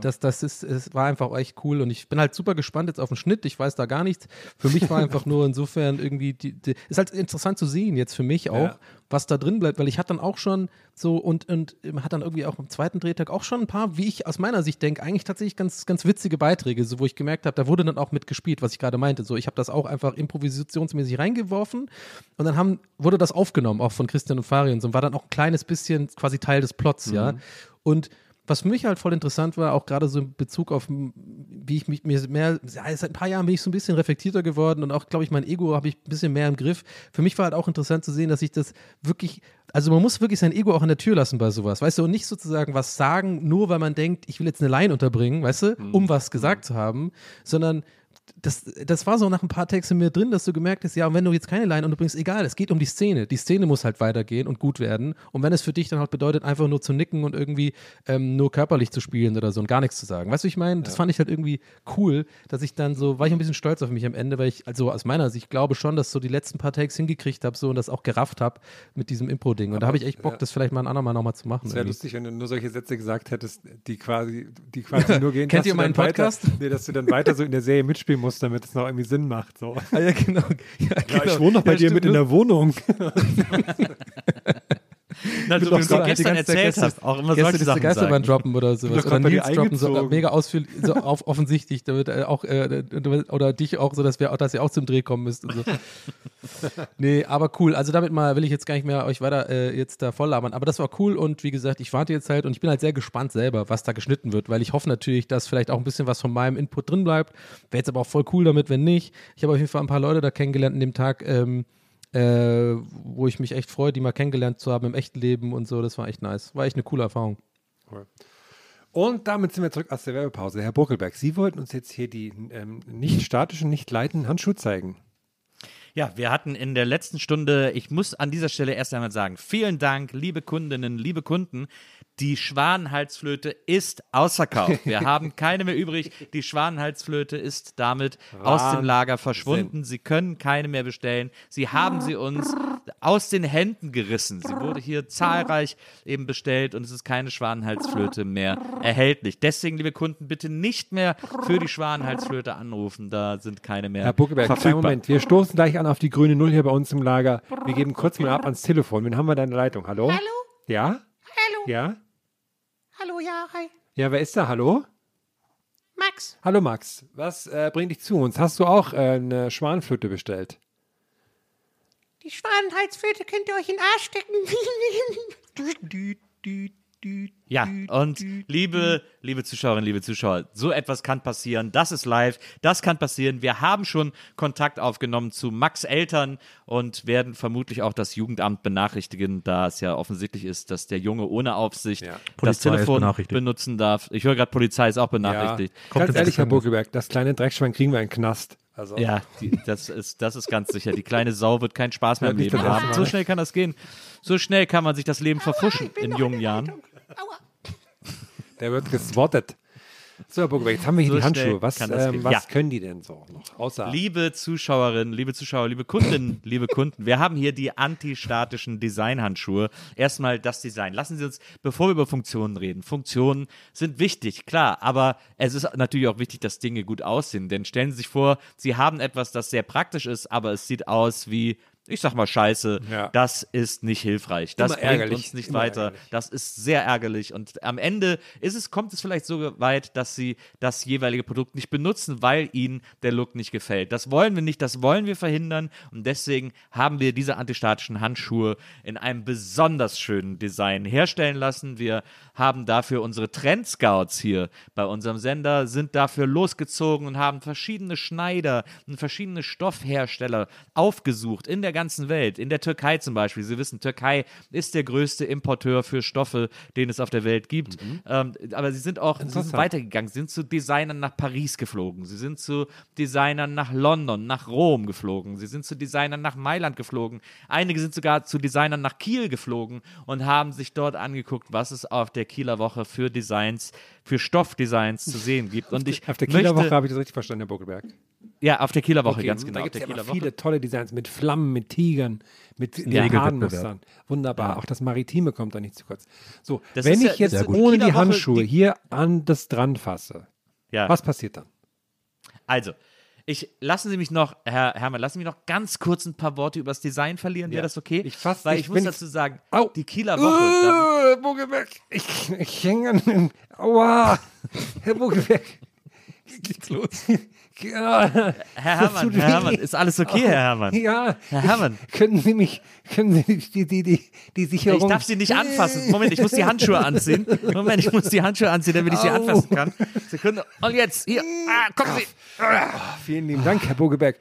Das, das ist, es war einfach echt cool und ich bin halt super gespannt jetzt auf den Schnitt. Ich weiß da gar nichts. Für mich war (laughs) einfach nur insofern irgendwie, die, die, ist halt interessant zu sehen jetzt für mich auch, ja. was da drin bleibt, weil ich hatte dann auch schon so und, und hat dann irgendwie auch am zweiten Drehtag auch schon ein paar, wie ich aus meiner Sicht denke, eigentlich tatsächlich ganz, ganz witzige Beiträge, so wo ich gemerkt habe, da wurde dann auch mitgespielt, was ich gerade meinte. So, ich habe das auch einfach improvisationsmäßig reingeworfen und dann haben, wurde das aufgenommen, auch von Christian und Farian, und war dann auch ein kleines bisschen quasi Teil des Plots, mhm. ja. Und was für mich halt voll interessant war, auch gerade so in Bezug auf, wie ich mich mir mehr, ja, seit ein paar Jahren bin ich so ein bisschen reflektierter geworden und auch, glaube ich, mein Ego habe ich ein bisschen mehr im Griff. Für mich war halt auch interessant zu sehen, dass ich das wirklich, also man muss wirklich sein Ego auch in der Tür lassen bei sowas, weißt du, und nicht sozusagen was sagen, nur weil man denkt, ich will jetzt eine Line unterbringen, weißt du, um was gesagt zu haben, sondern das, das war so nach ein paar Texten mir drin, dass du gemerkt hast, ja, und wenn du jetzt keine Line unterbringst, egal, es geht um die Szene. Die Szene muss halt weitergehen und gut werden. Und wenn es für dich dann halt bedeutet, einfach nur zu nicken und irgendwie ähm, nur körperlich zu spielen oder so und gar nichts zu sagen. Weißt du, ich meine? Das fand ich halt irgendwie cool, dass ich dann so, war ich ein bisschen stolz auf mich am Ende, weil ich, also aus meiner Sicht, glaube schon, dass so die letzten paar Takes hingekriegt habe so und das auch gerafft habe mit diesem Impro-Ding. Und da habe ich echt Bock, das vielleicht mal ein andermal nochmal zu machen. Es wäre lustig, wenn du nur solche Sätze gesagt hättest, die quasi, die quasi nur gehen. (laughs) Kennt ihr du meinen dann weiter, Podcast? (laughs) Nee, dass du dann weiter so in der Serie mitspielen musst, damit es noch irgendwie Sinn macht. So. Ah, ja, genau. Ja, Ja, genau. ich wohne noch bei Ja, dir stimmt. mit in der Wohnung. (laughs) Na, so wie du gestern erzählt hast, auch immer solche Sachen Geisterbahn droppen oder sowas. Oder Nils droppen, so mega ausführlich, so auf, offensichtlich, damit äh, auch, äh, oder dich auch so, dass, wir, dass ihr auch zum Dreh kommen müsst und so. (laughs) nee, aber cool. Also damit mal will ich jetzt gar nicht mehr euch weiter äh, jetzt da voll labern. Aber das war cool und wie gesagt, ich warte jetzt halt und ich bin halt sehr gespannt selber, was da geschnitten wird, weil ich hoffe natürlich, dass vielleicht auch ein bisschen was von meinem Input drin bleibt. Wäre jetzt aber auch voll cool damit, wenn nicht. Ich habe auf jeden Fall ein paar Leute da kennengelernt an dem Tag, ähm, äh, wo ich mich echt freue, die mal kennengelernt zu haben im echten Leben und so. Das war echt nice. War echt eine coole Erfahrung. Und damit sind wir zurück aus der Werbepause. Herr Buckelberg, Sie wollten uns jetzt hier die ähm, nicht statischen, nicht leitenden Handschuhe zeigen. Ja, wir hatten in der letzten Stunde, ich muss an dieser Stelle erst einmal sagen, vielen Dank, liebe Kundinnen, liebe Kunden. Die Schwanenhalsflöte ist ausverkauft. (laughs) Wir haben keine mehr übrig. Die Schwanenhalsflöte ist damit aus dem Lager verschwunden. Sie können keine mehr bestellen. Sie haben sie uns aus den Händen gerissen. Sie wurde hier zahlreich eben bestellt und es ist keine Schwanenhalsflöte mehr erhältlich. Deswegen, liebe Kunden, bitte nicht mehr für die Schwanenhalsflöte anrufen. Da sind keine mehr Herr Buckelberg, kleinen verfügbar. Moment. Wir stoßen gleich an auf die grüne Null hier bei uns im Lager. Wir geben kurz mal ab ans Telefon. Wen haben wir da in der Leitung? Hallo? Hallo? Ja? Hallo? Ja? Hallo, ja, hi. Ja, wer ist da? Hallo? Max. Hallo Max. Was äh, bringt dich zu uns? Hast du auch äh, eine Schwanenflöte bestellt? Die Schwanenhalsflöte könnt ihr euch in den Arsch stecken. (laughs) Ja, und liebe, liebe Zuschauerinnen, liebe Zuschauer, so etwas kann passieren. Das ist live, das kann passieren. Wir haben schon Kontakt aufgenommen zu Max Eltern und werden vermutlich auch das Jugendamt benachrichtigen, da es ja offensichtlich ist, dass der Junge ohne Aufsicht Ja. das Telefon benutzen darf. Ich höre gerade, Polizei ist auch benachrichtigt. Ganz ins ehrlich, Herr. Buckelberg, das kleine Dreckschwein kriegen wir in den Knast. Also, Ja, (laughs) die, das, ist, das ist ganz sicher. Die kleine Sau wird keinen Spaß mehr im Leben haben. So schnell kann das gehen. So schnell kann man sich das Leben verfuschen in jungen Jahren. Aua. der wird geswattet. So, Herr Buckelberg, jetzt haben wir hier So die Handschuhe. Was, ähm, was Ja. können die denn so noch? Außer Liebe Zuschauerinnen, liebe Zuschauer, liebe Kundinnen, (laughs) liebe Kunden, wir haben hier die antistatischen Designhandschuhe. Erstmal das Design. Lassen Sie uns, bevor wir über Funktionen reden, Funktionen sind wichtig, klar, aber es ist natürlich auch wichtig, dass Dinge gut aussehen. Denn stellen Sie sich vor, Sie haben etwas, das sehr praktisch ist, aber es sieht aus wie ich sag mal Scheiße, Ja. das ist nicht hilfreich. Das Immer bringt ärgerlich, uns nicht immer weiter. ärgerlich. Das ist sehr ärgerlich. Und am Ende ist es, kommt es vielleicht so weit, dass sie das jeweilige Produkt nicht benutzen, weil ihnen der Look nicht gefällt. Das wollen wir nicht, das wollen wir verhindern. Und deswegen haben wir diese antistatischen Handschuhe in einem besonders schönen Design herstellen lassen. Wir haben dafür unsere Trendscouts hier bei unserem Sender, sind dafür losgezogen und haben verschiedene Schneider und verschiedene Stoffhersteller aufgesucht in der ganzen Welt. In der Türkei zum Beispiel. Sie wissen, Türkei ist der größte Importeur für Stoffe, den es auf der Welt gibt. Ähm, aber sie sind auch sie sind weitergegangen. Sie sind zu Designern nach Paris geflogen. Sie sind zu Designern nach London, nach Rom geflogen. Sie sind zu Designern nach Mailand geflogen. Einige sind sogar zu Designern nach Kiel geflogen und haben sich dort angeguckt, was es auf der Kieler Woche für Designs, für Stoffdesigns zu sehen gibt. Und ich auf der Kieler möchte, Woche habe ich das richtig verstanden, Herr Buckelberg. Ja, auf der Kieler Woche, Okay, ganz genau. Da auf gibt es der ja viele tolle Designs mit Flammen, mit Tigern, mit. Leopardenmustern. Wunderbar. Auch das Maritime kommt da nicht zu kurz. So, Das wenn ist ja- ich jetzt ohne die Handschuhe die- hier an das dran fasse, Ja. was passiert dann? Also, ich lassen Sie mich noch, Herr Hermann, lassen Sie mich noch ganz kurz ein paar Worte über das Design verlieren. Wäre Ja. das okay? Ich fass Weil ich muss dazu sagen, Au. die Kieler Woche. da, Äh, Buckelberg, ich, ich hänge an dem. Aua! Herr Buckelberg, geht's los. ja, (laughs) Herr Herrmann, Herr weh. Herrmann, ist alles okay, Herr Herrmann? ja. Herr Herrmann. Können Sie mich, können Sie die, die, die, die Sicherung... Ich darf Sie nicht anfassen. Moment, ich muss die Handschuhe anziehen. Moment, ich muss die Handschuhe anziehen, damit ich Sie Au. anfassen kann. Sekunde. Und jetzt, hier. Ah, kommen Sie. Vielen lieben Dank, Herr Bogeberg.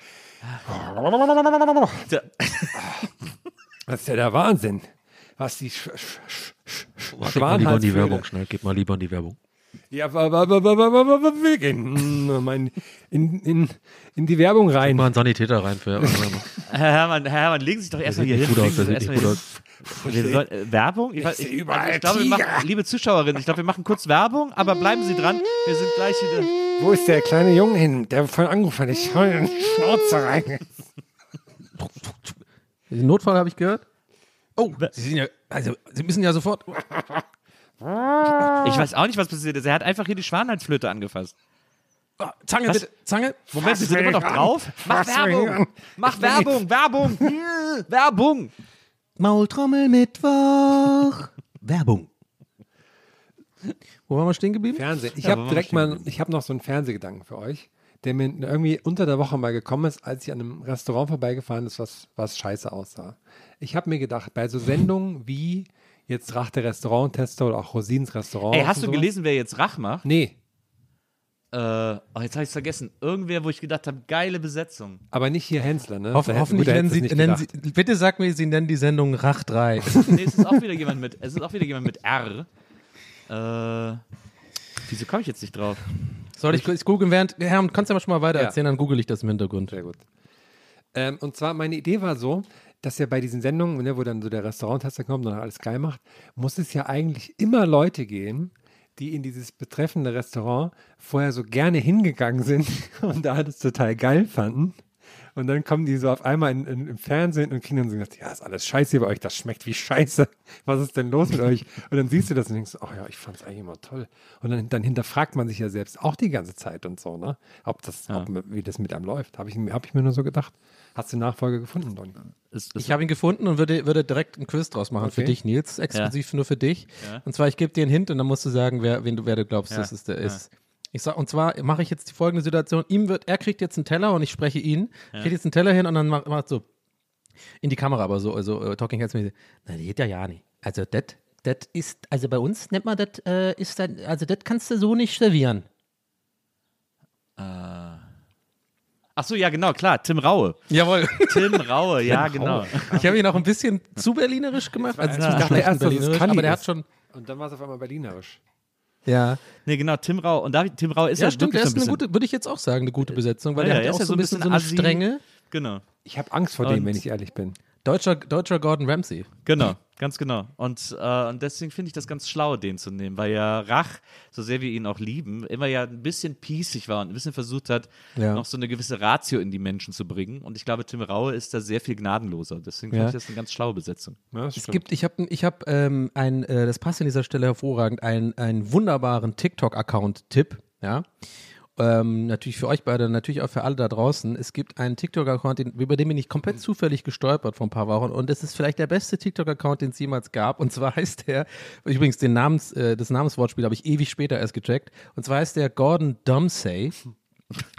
Das ist ja der Wahnsinn. Was die Sch Sch Sch Sch Sch Gib mal lieber in die Werbung, schnell. Gib mal lieber in die Werbung. Ja, wir in, in, in die Werbung rein. Mal einen Sanitäter rein für. (laughs) Herr Herrmann, Herr Herrmann, legen Sie sich doch erstmal hier hin. gut aus. Wir sollen, äh, Werbung? Ich, ich, überall also ich glaube, wir machen, liebe Zuschauerinnen, ich glaube, wir machen kurz Werbung, aber bleiben Sie dran. Wir sind gleich wieder. Wo ist der kleine Junge hin, der von angerufen hat? Ich hau in den Schnauze rein. Den Notfall habe ich gehört. Oh, Sie sind ja, also Sie müssen ja sofort. Ich weiß auch nicht, was passiert ist. Er hat einfach hier die Schwanhalsflöte angefasst. Oh, Zange Was? bitte, Zange. Moment, wir sind immer noch drauf. Mach Werbung! Mach Werbung! Werbung! (laughs) Werbung! Maultrommel Mittwoch. Werbung. Wo waren wir stehen geblieben? Fernsehen. Ich Ja, habe direkt mal, ich habe noch so einen Fernsehgedanken für euch, der mir irgendwie unter der Woche mal gekommen ist, als ich an einem Restaurant vorbeigefahren ist, was, was scheiße aussah. Ich habe mir gedacht, bei so Sendungen wie jetzt Rach der Restauranttester oder auch Rosins Restaurant. Ey, hast du sowas- gelesen, wer jetzt Rach macht? Nee, Äh, oh, jetzt habe ich vergessen. Irgendwer, wo ich gedacht habe, geile Besetzung. aber nicht hier Hensler, ne? Hoff, hoffentlich nennen Sie, nennen nicht Sie, bitte sag mir, Sie nennen die Sendung Rach 3. (laughs) (laughs) Nee, es ist auch wieder jemand mit, es ist auch wieder jemand mit R. Äh, wieso komme ich jetzt nicht drauf? Soll ich kurz googeln während, Herr, kannst du ja mal schon mal weiter Ja. erzählen, dann google ich das im Hintergrund. Sehr gut. Ähm, und zwar, meine Idee war so, dass ja bei diesen Sendungen, ne, wo dann so der Restauranttester kommt und alles geil macht, muss es ja eigentlich immer Leute geben, die in dieses betreffende Restaurant vorher so gerne hingegangen sind (laughs) und da das total geil fanden. Und dann kommen die so auf einmal in, in, im Fernsehen und kriegen dann so gesagt, ja, ist alles scheiße hier bei euch, das schmeckt wie scheiße. (laughs) Was ist denn los mit euch? Und dann siehst du das und denkst, ach ja, ich fand es eigentlich immer toll. Und dann, dann hinterfragt man sich ja selbst auch die ganze Zeit und so, ne? Ob das, ob, wie das mit einem läuft. Habe ich, hab ich mir nur so gedacht. Hast du Nachfolge gefunden, Donny? Ich habe ihn gefunden und würde, würde direkt einen Quiz draus machen für Okay. dich, Nils, exklusiv nur für dich. Und zwar, ich gebe dir einen Hint und dann musst du sagen, wer, wen du, wer du glaubst, dass es der ist. Ich sag, und zwar mache ich jetzt die folgende Situation. Ihm wird, er kriegt jetzt einen Teller und ich spreche ihn. Kriegt jetzt einen Teller hin und dann macht, macht so in die Kamera, aber so, also äh, Talking Heads mäßig. Na, das geht ja ja nicht. Also das, das ist, also bei uns nennt man das, äh, ist dann, also das kannst du so nicht servieren. ach so, ja, genau, klar. Tim Raue. Jawohl. Tim Raue, (laughs) ja, genau. Ich habe ihn auch ein bisschen zu berlinerisch gemacht. Also Ich zu dachte erst, dass es berlinerisch, Kalli aber der ist. hat schon, Und dann war es auf einmal berlinerisch. Ja. Nee, genau, Tim Raue. Und David, Tim Raue ist ja, Ja, stimmt, wirklich der so ist ein eine bisschen. gute, würde ich jetzt auch sagen, eine gute Besetzung, weil Ja, der ja, hat ja ist auch ja so ein bisschen so eine assi. Strenge. Genau, Ich habe Angst vor dem, Und- wenn ich ehrlich bin. Deutscher, deutscher Gordon Ramsay. genau, ganz genau. Und, äh, und deswegen finde ich das ganz schlau, den zu nehmen, weil ja Rach, so sehr wir ihn auch lieben, immer ja ein bisschen pießig war und ein bisschen versucht hat, Ja. noch so eine gewisse Ratio in die Menschen zu bringen. Und ich glaube, Tim Raue ist da sehr viel gnadenloser. Deswegen Ja. finde ich das eine ganz schlaue Besetzung. Ja, das Es stimmt. gibt, ich habe, ich hab, ähm, ein, äh, das passt an dieser Stelle hervorragend, einen, einen wunderbaren TikTok-Account-Tipp, ja. Ähm, natürlich für euch beide, natürlich auch für alle da draußen. Es gibt einen TikTok-Account, über den bin ich komplett zufällig gestolpert vor ein paar Wochen und es ist vielleicht der beste TikTok-Account, den es jemals gab. Und zwar (laughs) heißt der, übrigens den Namens, äh, das Namenswortspiel habe ich ewig später erst gecheckt. Und zwar heißt der Gordon Dumsey.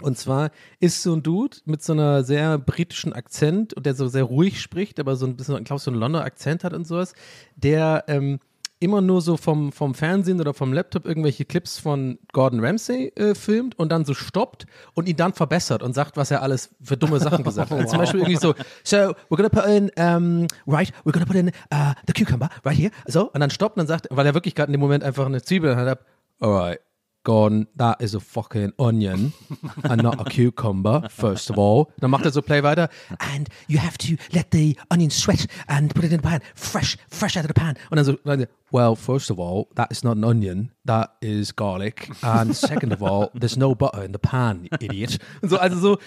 Und zwar ist so ein Dude mit so einer sehr britischen Akzent und der so sehr ruhig spricht, aber so ein bisschen, ich glaube, so einen Londoner Akzent hat und sowas, der ähm, immer nur so vom, vom Fernsehen oder vom Laptop irgendwelche Clips von Gordon Ramsay äh, filmt und dann so stoppt und ihn dann verbessert und sagt, was er alles für dumme Sachen (laughs) gesagt hat. Also Zum Beispiel irgendwie so, so, we're gonna put in, um, right, we're gonna put in uh, the cucumber right here, so, und dann stoppt und dann sagt, weil er wirklich gerade in dem Moment einfach eine Zwiebel hat, alright, Gordon, that is a fucking onion and not a cucumber, first of all. Dann macht er so Play weiter. And you have to let the onion sweat and put it in the pan, fresh, fresh out of the pan. Und dann so, well, first of all, that is not an onion, that is garlic. And second of all, there's no butter in the pan, idiot. Und (laughs) so, also so,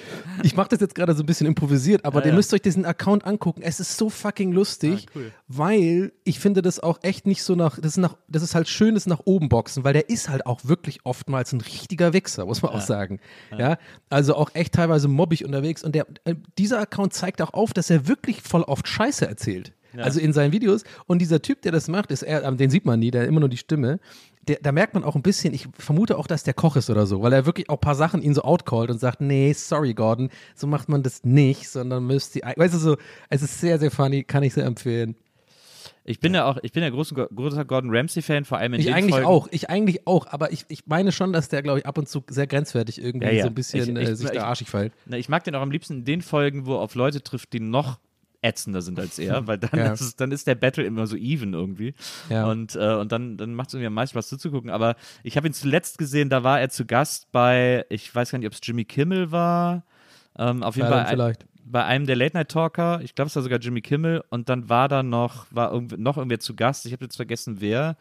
ich mache das jetzt gerade so ein bisschen improvisiert, aber ihr müsst euch diesen Account angucken. Es ist so fucking lustig, weil ich finde das auch echt nicht so nach, das ist nach, das ist halt schönes nach oben boxen, weil der ist halt auch wirklich oftmals ein richtiger Wichser, muss man auch sagen. Ja, also auch echt teilweise mobbig unterwegs und der, äh, dieser Account zeigt auch auf, dass er wirklich voll oft Scheiße erzählt. Also in seinen Videos. Und dieser Typ, der das macht, ist er, äh, den sieht man nie, der hat immer nur die Stimme. der, da merkt man auch ein bisschen, ich vermute auch, dass der Koch ist oder so, weil er wirklich auch ein paar Sachen ihn so outcallt und sagt, nee, sorry, Gordon, so macht man das nicht, sondern müsst ihr, weißt du so, es ist sehr, sehr funny, kann ich sehr empfehlen. Ich bin ja auch, ich bin ja großer, großer Gordon Ramsay-Fan, vor allem in Ich eigentlich Folgen. auch, ich eigentlich auch, aber ich, ich meine schon, dass der, glaube ich, ab und zu sehr grenzwertig irgendwie Ja, ja. so ein bisschen Ich- ich- äh, sich ich- da arschig. Na, ich mag den auch am liebsten in den Folgen, wo er auf Leute trifft, die noch ätzender sind als er, (laughs) weil dann, Ja. ist, dann ist der Battle immer so even irgendwie. Ja. Und, äh, und dann, dann macht es irgendwie am meisten Spaß zuzugucken. Aber ich habe ihn zuletzt gesehen, da war er zu Gast bei, ich weiß gar nicht, ob es Jimmy Kimmel war. Ähm, auf jeden Fall vielleicht. bei einem der Late-Night-Talker, ich glaube, es war sogar Jimmy Kimmel, und dann war da noch, war irgendw noch irgendwer zu Gast, ich habe jetzt vergessen, wer.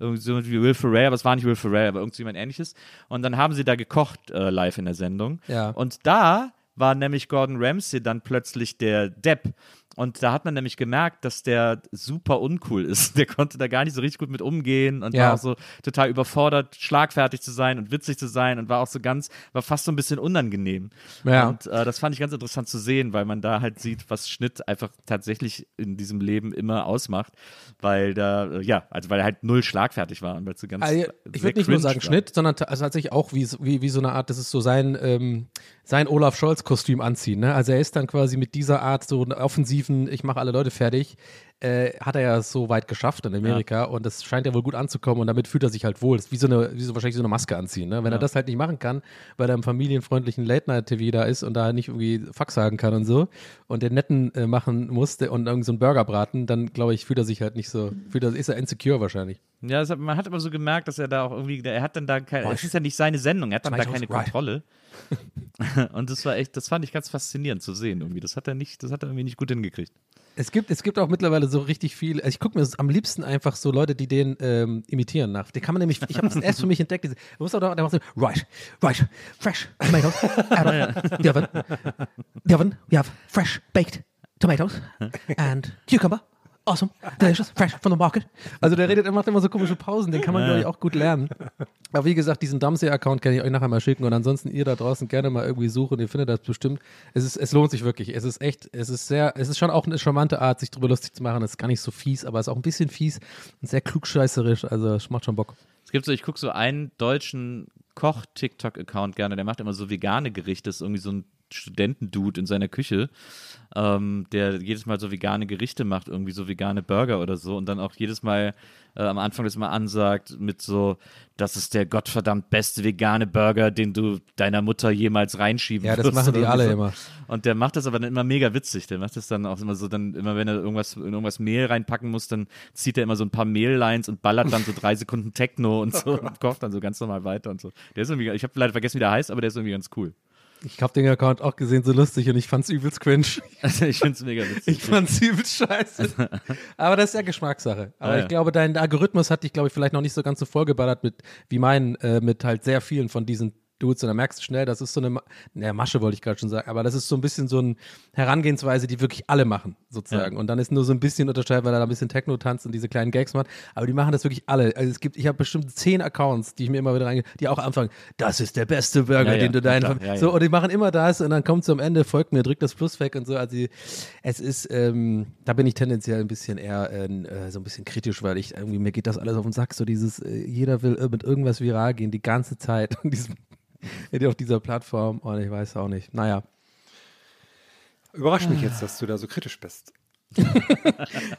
Irgendwie so wie Will Ferrell, aber es war nicht Will Ferrell, aber irgendjemand ähnliches. Und dann haben sie da gekocht äh, live in der Sendung. Ja. Und da war nämlich Gordon Ramsay dann plötzlich der Depp. Und da hat man nämlich gemerkt, dass der super uncool ist. (laughs) Der konnte da gar nicht so richtig gut mit umgehen und Ja. war auch so total überfordert, schlagfertig zu sein und witzig zu sein und war auch so ganz, war fast so ein bisschen unangenehm. Ja. Und äh, das fand ich ganz interessant zu sehen, weil man da halt sieht, was Schnitt einfach tatsächlich in diesem Leben immer ausmacht. Weil da, äh, ja, also weil er halt null schlagfertig war und weil so ganz. Also, sehr ich würde nicht nur sagen war. Schnitt, sondern also tatsächlich auch wie, wie, wie so eine Art, das ist so sein, ähm, sein Olaf Scholz-Kostüm anziehen. Ne? Also er ist dann quasi mit dieser Art so einen ich mache alle Leute fertig, äh, hat er ja so weit geschafft in Amerika und das scheint ja wohl gut anzukommen und damit fühlt er sich halt wohl. Das ist wie so eine, wie so wahrscheinlich so eine Maske anziehen. Ne? Wenn er das halt nicht machen kann, weil er im familienfreundlichen Late-Night-TV da ist und da nicht irgendwie Fuck sagen kann und so und den netten äh, machen musste und irgend so einen Burger braten, dann glaube ich, fühlt er sich halt nicht so, fühlt er, ist er insecure wahrscheinlich. Ja, hat, man hat aber so gemerkt, dass er da auch irgendwie, er hat dann da keine, es ist ja nicht seine Sendung, er hat dann da keine. Kontrolle. (laughs) Und das war echt, das fand ich ganz faszinierend zu sehen irgendwie. Das hat er nicht, das hat er irgendwie nicht gut hingekriegt. Es gibt, es gibt auch mittlerweile so richtig viel. Also ich gucke mir am liebsten einfach so Leute, die den ähm, imitieren nach. Den kann man nämlich, ich habe das erst für mich entdeckt. Man muss auch da, der macht so, right, right, fresh tomatoes, out of the oven, the oven, we have fresh baked tomatoes and cucumber. Awesome, delicious, fresh from the market. Also der redet, er macht immer so komische Pausen, den kann man, glaube ich, auch gut lernen. Aber wie gesagt, diesen Dumpsy-Account kann ich euch nachher mal schicken und ansonsten ihr da draußen gerne mal irgendwie suchen, ihr findet das bestimmt. Es, ist, es lohnt sich wirklich. Es ist echt, es ist sehr, es ist schon auch eine charmante Art, sich drüber lustig zu machen. Es ist gar nicht so fies, aber es ist auch ein bisschen fies und sehr klugscheißerisch. Also es macht schon Bock. Es gibt so, ich gucke so einen deutschen Koch-TikTok-Account gerne, der macht immer so vegane Gerichte, das ist irgendwie so ein Studentendude in seiner Küche, ähm, der jedes Mal so vegane Gerichte macht, irgendwie so vegane Burger oder so und dann auch jedes Mal äh, am Anfang das mal ansagt mit so, das ist der gottverdammt beste vegane Burger, den du deiner Mutter jemals reinschieben Ja, das machen die alle so. immer. Und der macht das aber dann immer mega witzig. Der macht das dann auch immer so, dann immer wenn er irgendwas in irgendwas Mehl reinpacken muss, dann zieht er immer so ein paar Mehllines und ballert dann so drei Sekunden Techno und so (laughs) und kocht dann so ganz normal weiter und so. Der ist irgendwie, ich habe leider vergessen, wie der heißt, aber der ist irgendwie ganz cool. Ich habe den Account auch gesehen, so lustig und ich fand's übelst cringe. Also (laughs) ich finde es mega witzig. Ich fand's übelst scheiße. Aber das ist ja Geschmackssache. Aber Ja, ja. ich glaube, dein Algorithmus hat dich, glaube ich, vielleicht noch nicht so ganz so vollgeballert mit, wie mein, äh, mit halt sehr vielen von diesen Dudes. Und da merkst du schnell, das ist so eine, naja, Masche wollte ich gerade schon sagen, aber das ist so ein bisschen so eine Herangehensweise, die wirklich alle machen, sozusagen. Ja. Und dann ist nur so ein bisschen unterscheidend, weil er da ein bisschen Techno tanzt und diese kleinen Gags macht. Aber die machen das wirklich alle. Also es gibt, ich habe bestimmt zehn Accounts, die ich mir immer wieder reinge, die auch anfangen, das ist der beste Burger, Ja, ja, den du deinen, klar, ja, ja. so, und die machen immer das und dann kommt zum Ende, folgt mir, drückt das Plus weg und so. Also die- es ist, ähm, da bin ich tendenziell ein bisschen eher äh, äh, so ein bisschen kritisch, weil ich irgendwie, mir geht das alles auf den Sack, so dieses, äh, jeder will mit irgendwas viral gehen, die ganze Zeit (laughs) und diesem, auf dieser Plattform und ich weiß auch nicht. Naja. Überrascht mich jetzt, dass du da so kritisch bist. (laughs)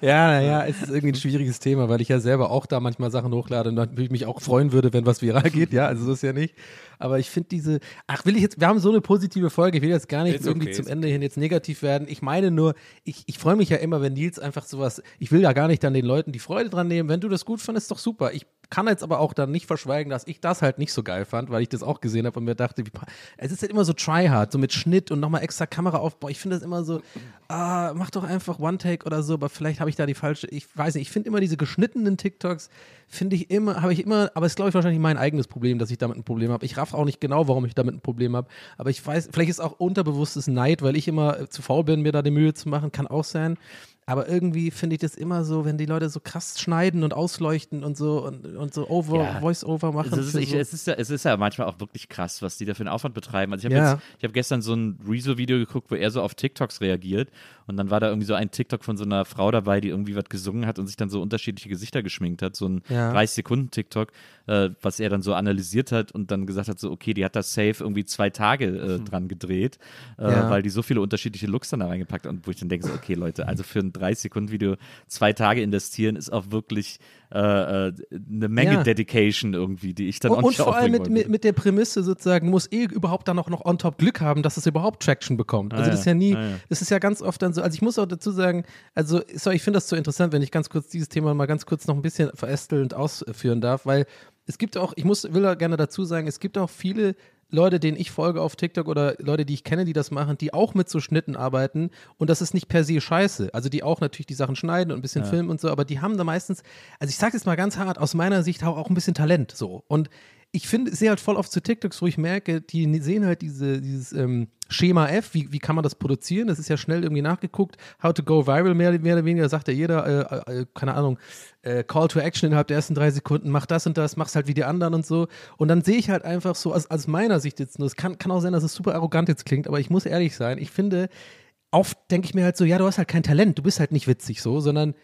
Ja, naja, es ist irgendwie ein schwieriges Thema, weil ich ja selber auch da manchmal Sachen hochlade und natürlich mich auch freuen würde, wenn was viral geht. Ja, also so ist ja nicht. Aber ich finde diese, ach, will ich jetzt, wir haben so eine positive Folge, ich will jetzt gar nicht Ist irgendwie okay, zum Ende hin jetzt negativ werden. Ich meine nur, ich, ich freue mich ja immer, wenn Nils einfach sowas, ich will ja gar nicht dann den Leuten die Freude dran nehmen. Wenn du das gut fandest, doch super. Ich kann jetzt aber auch dann nicht verschweigen, dass ich das halt nicht so geil fand, weil ich das auch gesehen habe und mir dachte, wie, es ist halt immer so tryhard, so mit Schnitt und nochmal extra Kameraaufbau. Ich finde das immer so, ah, mach doch einfach One-Take oder so, aber vielleicht habe ich da die falsche, ich weiß nicht, ich finde immer diese geschnittenen TikToks, finde ich immer, habe ich immer, aber es glaube ich wahrscheinlich mein eigenes Problem, dass ich damit ein Problem habe. Ich raff auch nicht genau, warum ich damit ein Problem habe, aber ich weiß, vielleicht ist auch unterbewusstes Neid, weil ich immer zu faul bin, mir da die Mühe zu machen, kann auch sein. Aber irgendwie finde ich das immer so, wenn die Leute so krass schneiden und ausleuchten und so und, und so over, Ja. Voice-Over machen. Es ist, ich, so. es, ist ja, es ist ja manchmal auch wirklich krass, was die da für einen Aufwand betreiben. Also ich habe Ja. habe gestern so ein Rezo-Video geguckt, wo er so auf TikToks reagiert und dann war da irgendwie so ein TikTok von so einer Frau dabei, die irgendwie was gesungen hat und sich dann so unterschiedliche Gesichter geschminkt hat, so ein Ja. 30 Sekunden TikTok, äh, was er dann so analysiert hat und dann gesagt hat so, okay, die hat das safe irgendwie zwei Tage äh, dran gedreht, äh, Ja. weil die so viele unterschiedliche Looks dann da reingepackt hat und wo ich dann denke so, okay Leute, also für ein 30 Sekunden Video zwei Tage investieren ist auch wirklich äh, äh, eine Menge Ja. Dedication irgendwie, die ich dann auch Und, und nicht vor allem mit, mit, mit der Prämisse sozusagen, muss eh überhaupt dann auch noch on top Glück haben, dass es überhaupt Traction bekommt. Also Ah, das ist ja. nie, Ah, das ist ja ganz oft dann so, also ich muss auch dazu sagen, also sorry, ich finde das so interessant, wenn ich ganz kurz dieses Thema mal ganz kurz noch ein bisschen verästelnd ausführen darf, weil es gibt auch, ich muss, will da gerne dazu sagen, es gibt auch viele Leute, denen ich folge auf TikTok oder Leute, die ich kenne, die das machen, die auch mit so Schnitten arbeiten und das ist nicht per se scheiße. Also die auch natürlich die Sachen schneiden und ein bisschen filmen und so, aber die haben da meistens, also ich sage jetzt mal ganz hart, aus meiner Sicht auch ein bisschen Talent so. Und ich finde, ich sehe halt voll oft zu TikToks, wo ich merke, die sehen halt diese, dieses ähm, Schema F, wie, wie kann man das produzieren? Das ist ja schnell irgendwie nachgeguckt. How to go viral, mehr, mehr oder weniger, sagt ja jeder, äh, äh, keine Ahnung, äh, Call to Action innerhalb der ersten drei Sekunden, mach das und das, mach's halt wie die anderen und so. Und dann sehe ich halt einfach so, aus, aus meiner Sicht jetzt nur, es kann, kann auch sein, dass es super arrogant jetzt klingt, aber ich muss ehrlich sein, ich finde, oft denke ich mir halt so, ja, du hast halt kein Talent, du bist halt nicht witzig so, sondern äh,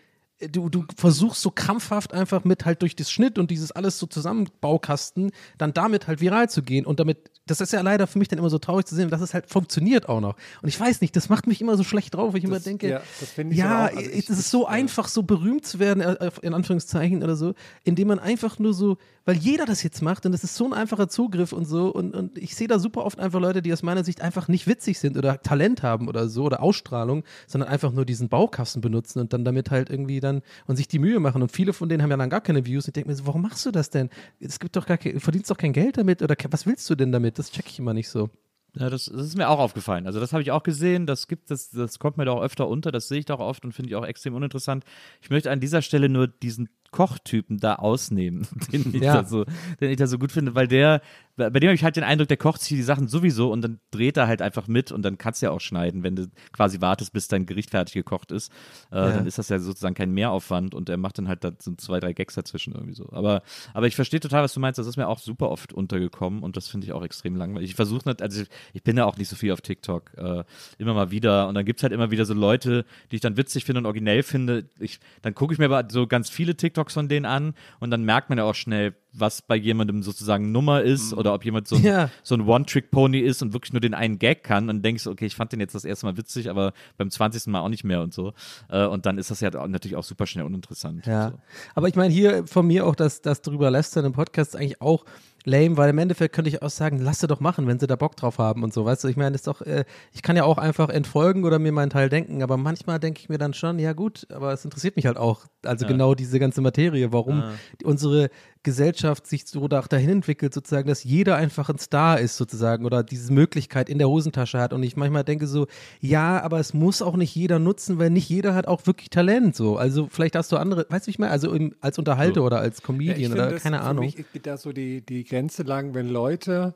du, du versuchst so krampfhaft einfach mit halt durch das Schnitt und dieses alles so Zusammenbaukasten dann damit halt viral zu gehen und damit, das ist ja leider für mich dann immer so traurig zu sehen, dass es halt funktioniert auch noch. Und ich weiß nicht, das macht mich immer so schlecht drauf, weil ich immer Das- denke, ja, das finde ich ja. Also es ist so ich- einfach, so berühmt zu werden, äh, in Anführungszeichen oder so, indem man einfach nur so, weil jeder das jetzt macht und es ist so ein einfacher Zugriff und so und, und ich sehe da super oft einfach Leute, die aus meiner Sicht einfach nicht witzig sind oder Talent haben oder so oder Ausstrahlung, sondern einfach nur diesen Baukasten benutzen und dann damit halt irgendwie dann und sich die Mühe machen und viele von denen haben ja dann gar keine Views und ich denke mir so, warum machst du das denn? Es gibt doch gar kein, verdienst doch kein Geld damit oder was willst du denn damit? Das check ich immer nicht so. Ja, das, das ist mir auch aufgefallen. Also das habe ich auch gesehen, das gibt das, das kommt mir da auch öfter unter, das sehe ich da auch oft und finde ich auch extrem uninteressant. Ich möchte an dieser Stelle nur diesen Kochtypen da ausnehmen, (laughs) den ich, Ja. da, so, den ich da so gut finde, weil der, bei dem habe ich halt den Eindruck, der kocht sich die Sachen sowieso und dann dreht er halt einfach mit und dann kannst du ja auch schneiden, wenn du quasi wartest, bis dein Gericht fertig gekocht ist. Äh, Ja. Dann ist das ja sozusagen kein Mehraufwand und er macht dann halt da so zwei, drei Gags dazwischen irgendwie so. Aber, aber ich verstehe total, was du meinst, das ist mir auch super oft untergekommen und das finde ich auch extrem langweilig. Ich versuche nicht, also ich, ich bin ja auch nicht so viel auf TikTok, äh, immer mal wieder und dann gibt es halt immer wieder so Leute, die ich dann witzig finde und originell finde. Ich, dann gucke ich mir aber so ganz viele TikToks von denen an und dann merkt man ja auch schnell, was bei jemandem sozusagen Nummer ist oder ob jemand so ein, Ja. so ein One-Trick-Pony ist und wirklich nur den einen Gag kann und denkst, okay, ich fand den jetzt das erste Mal witzig, aber beim 20. Mal auch nicht mehr und so. Äh, und dann ist das ja natürlich auch super schnell uninteressant. Ja. So. Aber ich meine, hier von mir auch das, das drüber lästern im Podcast eigentlich auch lame, weil im Endeffekt könnte ich auch sagen, lass sie doch machen, wenn sie da Bock drauf haben und so. Weißt du, ich meine, das ist doch, äh, ich kann ja auch einfach entfolgen oder mir meinen Teil denken, aber manchmal denke ich mir dann schon, ja gut, aber es interessiert mich halt auch. Also genau diese ganze Materie, warum die, unsere Gesellschaft sich so da- dahin entwickelt, sozusagen, dass jeder einfach ein Star ist, sozusagen, oder diese Möglichkeit in der Hosentasche hat. Und ich manchmal denke so, ja, aber es muss auch nicht jeder nutzen, weil nicht jeder hat auch wirklich Talent. So. Also vielleicht hast du andere, weißt du, ich meine? Also im, als Unterhalter So. oder als Ja, Comedian oder finde, das- keine für Ahnung. Mich geht da so die, die Grenze lang, wenn Leute,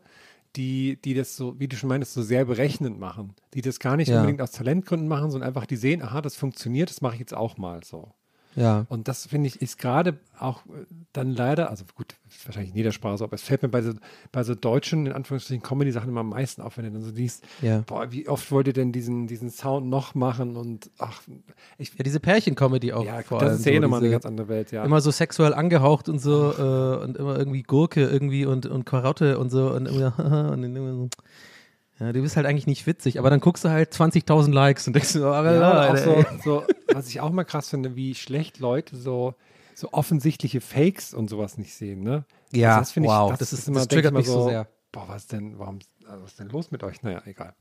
die, die das so, wie du schon meinst, so sehr berechnend machen, die das gar nicht Ja. unbedingt aus Talentgründen machen, sondern einfach die sehen, aha, das funktioniert, das mache ich jetzt auch mal so. Ja. Und das finde ich ist gerade auch äh, dann leider, also gut, wahrscheinlich in jeder Sprache so, aber es fällt mir bei so, bei so deutschen, in Anführungsstrichen, Comedy-Sachen immer am meisten auf, wenn du dann so liest, Ja. boah, wie oft wollt ihr denn diesen, diesen Sound noch machen und ach, ich, Ja, diese Pärchen-Comedy auch ja, vor das allem. ist ja eh so nochmal eine ganz andere Welt, ja. Immer so sexuell angehaucht und so äh, und immer irgendwie Gurke irgendwie und, und Karotte und so und immer, (laughs) und immer so. Ja, du bist halt eigentlich nicht witzig, aber dann guckst du halt 20.000 Likes und denkst du, oh, Ja, so, so, was ich auch mal krass finde, wie schlecht Leute so, so offensichtliche Fakes und sowas nicht sehen, ne? Ja, das finde wow, ich, das ist- immer, das denk ich triggert mich so sehr. Boah, was denn, warum, also was ist denn los mit euch? Naja, egal.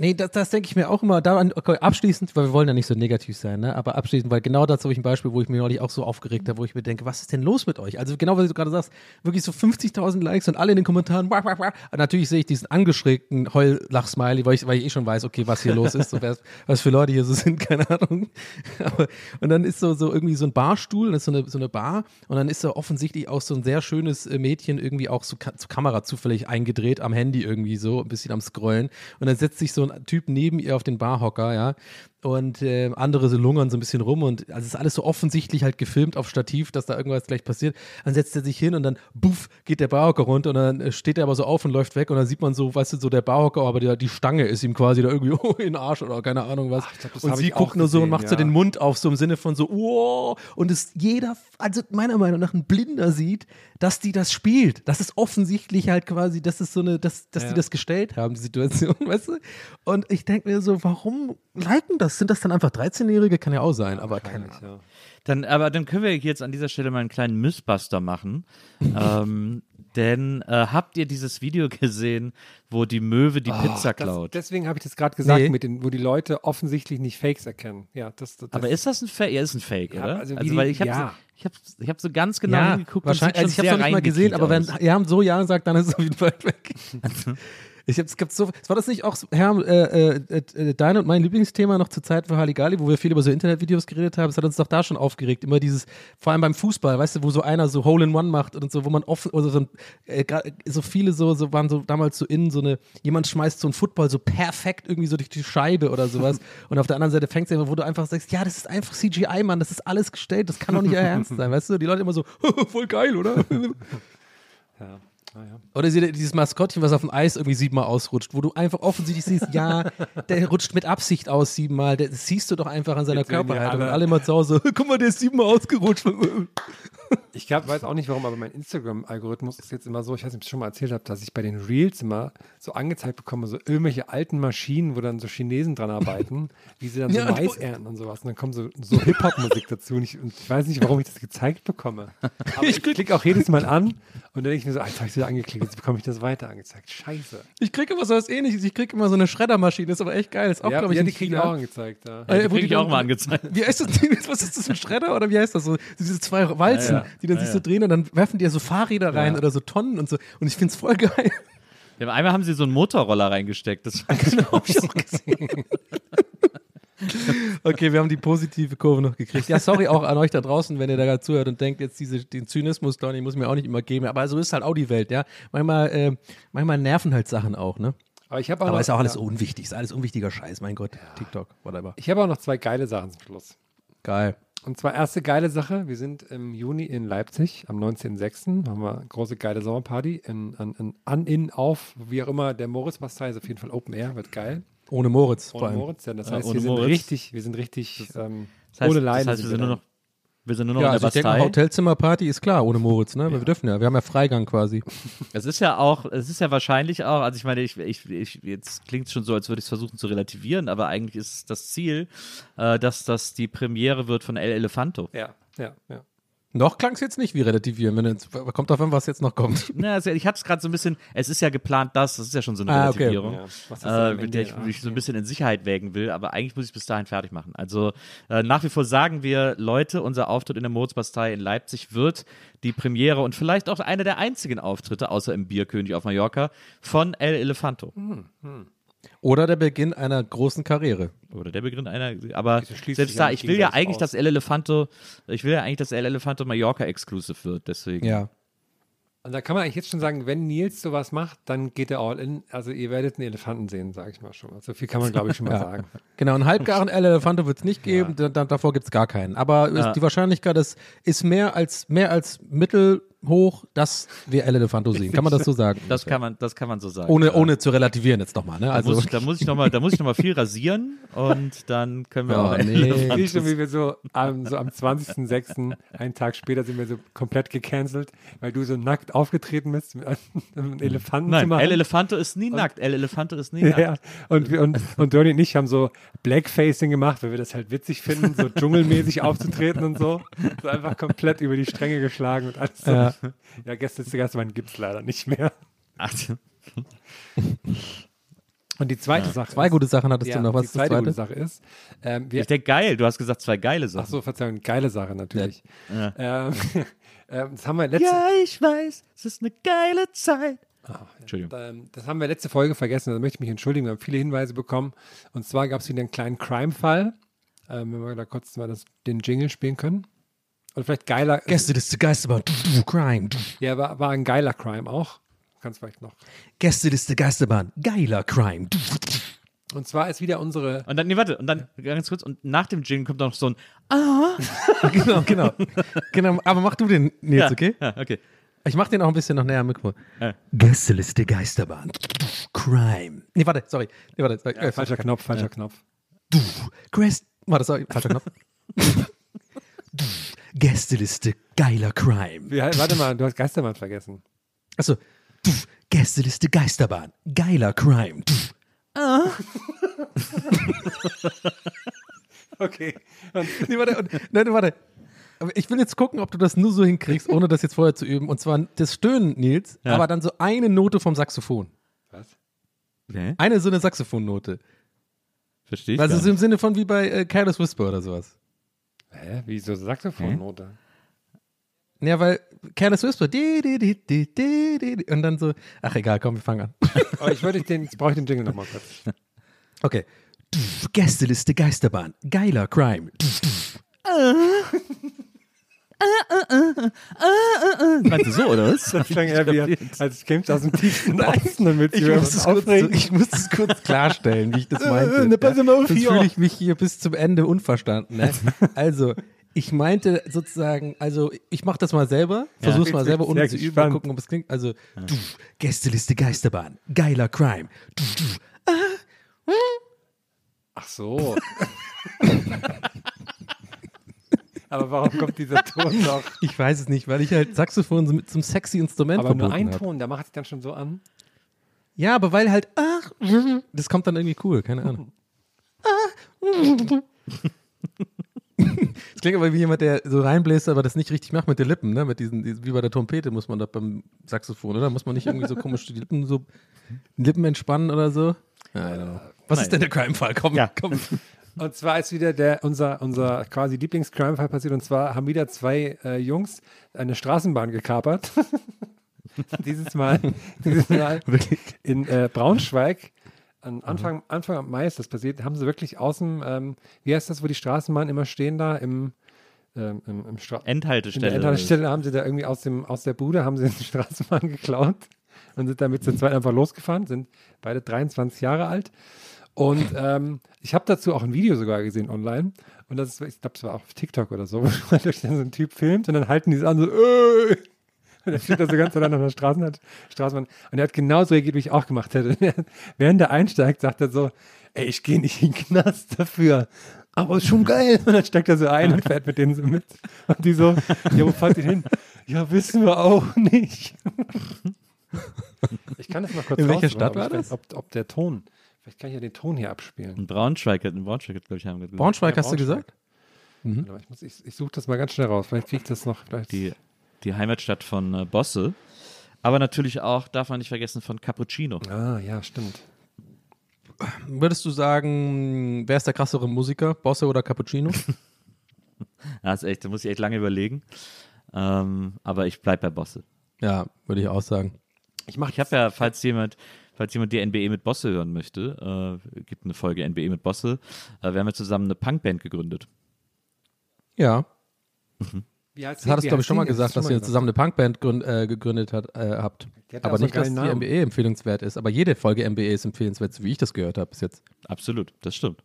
Nee, das, das denke ich mir auch immer. Daran, okay, abschließend, weil wir wollen ja nicht so negativ sein, ne? aber abschließend, weil genau dazu habe ich ein Beispiel, wo ich mir neulich auch so aufgeregt habe, wo ich mir denke, was ist denn los mit euch? Also genau, was du gerade sagst, wirklich so 50.000 Likes und alle in den Kommentaren, wah, wah, wah. Natürlich sehe ich diesen angeschrägten Heul-Lach-Smiley, weil ich, weil ich eh schon weiß, okay, was hier los ist, so, wer- was für Leute hier so sind, (laughs) keine Ahnung. Aber, und dann ist so, so irgendwie so ein Barstuhl, das ist so eine, so eine Bar und dann ist so offensichtlich auch so ein sehr schönes äh, Mädchen irgendwie auch so zur Kamera zufällig eingedreht am Handy irgendwie so, ein bisschen am Scrollen. Und dann setzt sich so ein Typ neben ihr auf den Barhocker, ja. Und äh, andere so lungern so ein bisschen rum und also es ist alles so offensichtlich halt gefilmt auf Stativ, dass da irgendwas gleich passiert. Dann setzt er sich hin und dann buff geht der Barhocker runter und dann äh, steht er aber so auf und läuft weg und dann sieht man so, weißt du, so der Barhocker, aber die, die Stange ist ihm quasi da irgendwie (laughs) oh, in den Arsch oder keine Ahnung was. glaub, das und sie guckt nur so und gesehen, macht so ja. den Mund auf, so im Sinne von so, oh, und es jeder, also meiner Meinung nach ein Blinder sieht, dass die das spielt. Das ist offensichtlich halt quasi, das ist so eine, dass, dass die das gestellt haben, die Situation, (laughs) weißt du? Und ich denke mir so, warum liken das? Sind das dann einfach 13-Jährige? Kann ja auch sein, aber keine Ahnung. Ja. Dann, aber dann können wir jetzt an dieser Stelle mal einen kleinen Mythbuster machen. (laughs) ähm, denn äh, habt ihr dieses Video gesehen, wo die Möwe die Pizza Oh, Das, klaut? deswegen habe ich das gerade gesagt, Nee. mit den, wo die Leute offensichtlich nicht Fakes erkennen. Ja, das, das, aber ist das ein Fake? Ja, ist ein Fake, Ja, oder? also Also, weil die- ich habe ja. ich hab, ich hab so ganz genau ja, hingeguckt wahrscheinlich. Also ich habe schon es noch nicht mal gesehen, aber wenn aus. Herm so Ja sagt, dann ist es auf jeden Fall weg. (laughs) Ich hab, es gibt so, war das nicht auch, so- Herm, äh, äh, äh, dein und mein Lieblingsthema noch zur Zeit für Halligalli, wo wir viel über so Internetvideos geredet haben, es hat uns doch da schon aufgeregt, immer dieses, vor allem beim Fußball, weißt du, wo so einer so Hole in One macht und so, wo man oft, oder so, äh, so viele so, so waren so damals so innen, so eine, jemand schmeißt so einen Football so perfekt irgendwie so durch die Scheibe oder sowas (laughs) und auf der anderen Seite fängt es immer, wo du einfach sagst, ja, das ist einfach CGI, Mann, das ist alles gestellt, das kann doch nicht euer (laughs) Ernst sein, weißt du, die Leute immer so, (laughs) voll geil, oder? ja. Ah, ja. Oder dieses Maskottchen, was auf dem Eis irgendwie siebenmal ausrutscht, wo du einfach offensichtlich siehst, ja, (laughs) der rutscht mit Absicht aus siebenmal. Das siehst du doch einfach an seiner Körperhaltung. Und alle- alle immer zu Hause, (laughs) guck mal, der ist siebenmal ausgerutscht. Ich glaub, weiß auch nicht warum, aber mein Instagram-Algorithmus ist jetzt immer so, ich weiß nicht, ob ich es schon mal erzählt habe, dass ich bei den Reels immer so angezeigt bekomme, so irgendwelche alten Maschinen, wo dann so Chinesen dran arbeiten, wie sie dann so (laughs) Ja, Mais ernten und sowas. Und dann kommt so, so Hip-Hop-Musik dazu. Und ich, und ich weiß nicht, warum ich das gezeigt bekomme. Aber ich klicke auch jedes Mal an und dann denke ich mir so, jetzt habe ich es wieder angeklickt, jetzt bekomme ich das weiter angezeigt. Scheiße. Ich kriege immer so was ähnliches. Ich kriege immer so eine Schreddermaschine, ist aber echt geil. Ist auch, ja, glaube ich, ja, die kriege ich auch angezeigt. Ja. Äh, Die wo krieg ich auch mal angezeigt. Wie heißt das? (laughs) Was ist das, ein Schredder oder wie heißt das so? Diese zwei Walzen, Ja, ja. die dann Ja, sich ja. so drehen und dann werfen die ja so Fahrräder rein Ja. oder so Tonnen und so. Und ich finde es voll geil. Ja, einmal haben sie so einen Motorroller reingesteckt. Das war Genau, hab ich auch gesehen. okay, wir haben die positive Kurve noch gekriegt. Ja, sorry auch an euch da draußen, wenn ihr da gerade zuhört und denkt, jetzt diese, den Zynismus, Donny, muss mir auch nicht immer geben. Aber so ist halt auch die Welt, ja. Manchmal, äh, manchmal nerven halt Sachen auch, ne? Aber ich Aber noch- ist ja auch alles ja. unwichtig, ist alles unwichtiger Scheiß, mein Gott. TikTok, whatever. Ich habe auch noch zwei geile Sachen zum Schluss. Geil. Und zwar erste geile Sache, wir sind im Juni in Leipzig, am 19.06. haben wir eine große geile Sommerparty in, an, an, an, in, auf, wie auch immer, der Moritz-Bastei ist auf jeden Fall Open Air, wird geil. Ohne Moritz vor Ohne allem. Moritz, ja, das Ja, heißt, ohne wir sind Moritz. richtig, wir sind richtig ähm, Das heißt, ohne Leiden. das heißt wir sind nur dann. noch, wir sind nur noch Ja, in also der ich denke. Hotelzimmerparty ist klar, ohne Moritz, ne? Weil wir dürfen ja, wir haben ja Freigang quasi. (laughs) Es ist ja auch, es ist ja wahrscheinlich auch, also ich meine, ich, ich, ich jetzt klingt es schon so, als würde ich es versuchen zu relativieren, aber eigentlich ist das Ziel, äh, dass das die Premiere wird von El Elefanto. Ja, ja, ja. Noch klang es jetzt nicht wie relativieren, wenn jetzt, kommt davon, was jetzt noch kommt. (laughs) Na, also ich hatte es gerade so ein bisschen, es ist ja geplant, das, das ist ja schon so eine Ah, okay. Relativierung, Ja, da am äh, mit der ich Ja, mich so ein bisschen in Sicherheit wägen will, aber eigentlich muss ich es bis dahin fertig machen. Also äh, nach wie vor sagen wir, Leute, unser Auftritt in der Moritzbastei in Leipzig wird die Premiere und vielleicht auch einer der einzigen Auftritte, außer im Bierkönig auf Mallorca, von El Elefanto. Oder der Beginn einer großen Karriere. Oder der Beginn einer, aber selbst ja da, ich will ja eigentlich, aus? dass El Elefanto, ich will ja eigentlich, dass El Elefanto Mallorca Exclusive wird, deswegen. Ja. Und da kann man eigentlich jetzt schon sagen, wenn Nils sowas macht, dann geht er all in. Also ihr werdet einen Elefanten sehen, sage ich mal schon mal. So viel kann man, glaube ich, schon mal (laughs) sagen. Genau, einen halbgaren El Elefante wird es nicht (laughs) geben, da, davor gibt es gar keinen. Aber ist, Ja. die Wahrscheinlichkeit ist, ist mehr als mehr als mittelhoch, dass wir El Elefanto sehen. Kann man das so sagen? Das kann man, das kann man so sagen. ohne, ja. ohne zu relativieren jetzt nochmal. Ne? Da Also, muss, ich- da muss ich nochmal, da muss ich noch mal viel rasieren und dann können wir Ja, auch. nee. Ich schon, wie wir so am, so am 20.06., einen Tag später, sind wir so komplett gecancelt, weil du so nackt aufgetreten bist mit einem Elefanten zu Nein, machen. El Elefanto ist nie nackt. El Elefanto ist nie nackt. ja. Und, und, und Donny und ich haben so Blackfacing gemacht, weil wir das halt witzig finden, so dschungelmäßig aufzutreten und so. So einfach komplett über die Stränge geschlagen und alles so. Ja. (laughs) Ja, gestern ist der erste Mann gibt es leider nicht mehr. Ach, Und die zweite Sache zwei ist, gute Sachen hattest ja, du noch. Was die ist das zweite gute zweite? Sache ist, ähm, wir, ich denke geil. Du hast gesagt zwei geile ach Sachen. so, Verzeihung, geile Sache natürlich. Ja. Ähm, (laughs) ähm, das haben wir letzte, Ja, ich weiß, es ist eine geile Zeit. Entschuldigung. Ähm, das haben wir letzte Folge vergessen, da möchte ich mich entschuldigen. Wir haben viele Hinweise bekommen. Und zwar gab es wieder einen kleinen Crime-Fall. Ähm, wenn wir da kurz mal das, den Jingle spielen können. Und vielleicht geiler. Gäste des Geisterbahn, du, du, Crime. Du. Ja, war, war ein geiler Crime auch. Kannst vielleicht noch. Gäste des Geisterbahn, geiler Crime. Du, du, du. Und zwar ist wieder unsere. Und dann, nee, warte, und dann ganz kurz, und nach dem Jingle kommt noch so ein (laughs) genau, genau. genau. Aber mach du den, Nils, Ja, okay? Ja, okay. Ich mach den auch ein bisschen noch näher mit. Ja. Gästeliste Geisterbahn. Crime. Nee, warte, sorry. Nee, warte, sorry. Äh, falscher Knopf, falscher Knopf. Quest. Warte, sorry, falscher Knopf. (laughs) Gästeliste geiler Crime. Wie, warte mal, du hast Geistermann vergessen. Achso. Gästeliste Geisterbahn. Geiler Crime. (laughs) Okay. Nee, warte, und, nein, warte. Aber ich will jetzt gucken, ob du das nur so hinkriegst, ohne das jetzt vorher zu üben. Und zwar das Stöhnen, Nils, Ja. aber dann so eine Note vom Saxophon. Was? Okay. Eine so eine Saxophonnote. Verstehe ich. Also so im Sinne von wie bei äh, Careless Whisper oder sowas. Hä? Wie so Saxophonnote? Ja, weil Careless Whisper, di, di, di, di, di, und dann so, ach egal, komm, wir fangen an. (laughs) Oh, ich würde den, jetzt brauche ich den Jingle nochmal kurz. Okay. Gästeliste Geisterbahn. Geiler Crime. (laughs) nicht. Meinst du so, oder was? Das klang eher wie, als käme es aus dem tiefsten Osten willst Ich muss, es kurz, ich muss es kurz klarstellen, wie ich das meinte. ne, pass mal auf Sonst fühle ich mich hier bis zum Ende unverstanden. Ne? (laughs) Also, ich meinte sozusagen, also ich mache das mal selber, versuch's mal selber ohne zu üben, mal gucken, ob es klingt. Also, du, Gästeliste Geisterbahn, geiler Crime. Du, du, Ach so. (laughs) (laughs) Aber warum kommt dieser Ton (laughs) noch? ich weiß es nicht, weil ich halt Saxophon so mit zum sexy Instrument Aber nur ein hab. Ton, der macht sich dann schon so an. Ja, aber weil halt, ach, das kommt dann irgendwie cool, keine Ahnung. (laughs) Es klingt aber wie jemand, der so reinbläst, aber das nicht richtig macht mit den Lippen, ne? Mit diesen, wie bei der Trompete muss man da beim Saxophon, oder? Muss man nicht irgendwie so komisch die Lippen so Lippen entspannen oder so? Was ist denn der Crime-Fall? Komm, Ja. komm. (laughs) Und zwar ist wieder der, unser, unser quasi Lieblings-Crime-Fall passiert. Und zwar haben wieder zwei äh, Jungs eine Straßenbahn gekapert. (laughs) dieses Mal, (laughs) dieses Mal in äh, Braunschweig. An Anfang, Anfang Mai ist das passiert. Haben sie wirklich außen, ähm, wie heißt das, wo die Straßenbahnen immer stehen da im, ähm, im, im Stra in Endhaltestelle. der Endhaltestelle haben sie da irgendwie aus, dem, aus der Bude haben sie (laughs) eine Straßenbahn geklaut und sind damit zu zweit einfach losgefahren, sind beide 23 Jahre alt. Und ähm, ich habe dazu auch ein Video sogar gesehen online. Und das ist, ich glaube, es war auf TikTok oder so, (laughs) wo durch dann so ein Typ filmt und dann halten die es an so, äh, und dann steht da so ganz allein auf der Straßen, Straßenbahn. Und er hat genauso reagiert, wie ich auch gemacht hätte. (laughs) Während er einsteigt, sagt er so, ey, ich gehe nicht in den Knast dafür. Aber ist schon geil. Und dann steigt er so ein und fährt mit denen so mit. Und die so, ja, wo fahrt ihr hin? Ja, wissen wir auch nicht. Ich kann das mal kurz In welcher Stadt war das? Ob, ob der Ton, vielleicht kann ich ja den Ton hier abspielen. In Braunschweig, in Braunschweig, glaube ich, haben wir gesagt. Braunschweig Ja, hast du Braunschweig. gesagt? Mhm. Mal, Ich, muss- ich, ich suche das mal ganz schnell raus. Vielleicht kriege ich das noch. Vielleicht Die, die Heimatstadt von äh, Bosse. Aber natürlich auch, darf man nicht vergessen, von Cappuccino. ah, ja, stimmt. Würdest du sagen, wer ist der krassere Musiker? Bosse oder Cappuccino? (laughs) Das ist echt, da muss ich echt lange überlegen. Ähm, aber ich bleibe bei Bosse. ja, würde ich auch sagen. Ich mache Ich habe ja, falls jemand, falls jemand die NBE mit Bosse hören möchte, äh, gibt eine Folge NBE mit Bosse. Äh, wir haben ja zusammen eine Punkband gegründet. Ja, Wie heißt das hattest wie du, glaube ich, schon mal gesagt, dass ihr zusammen eine Punkband gründ, äh, gegründet hat, äh, habt. Aber nicht, dass die. MBE empfehlenswert ist. Aber jede Folge MBE ist empfehlenswert, so wie ich das gehört habe bis jetzt. Absolut, das stimmt.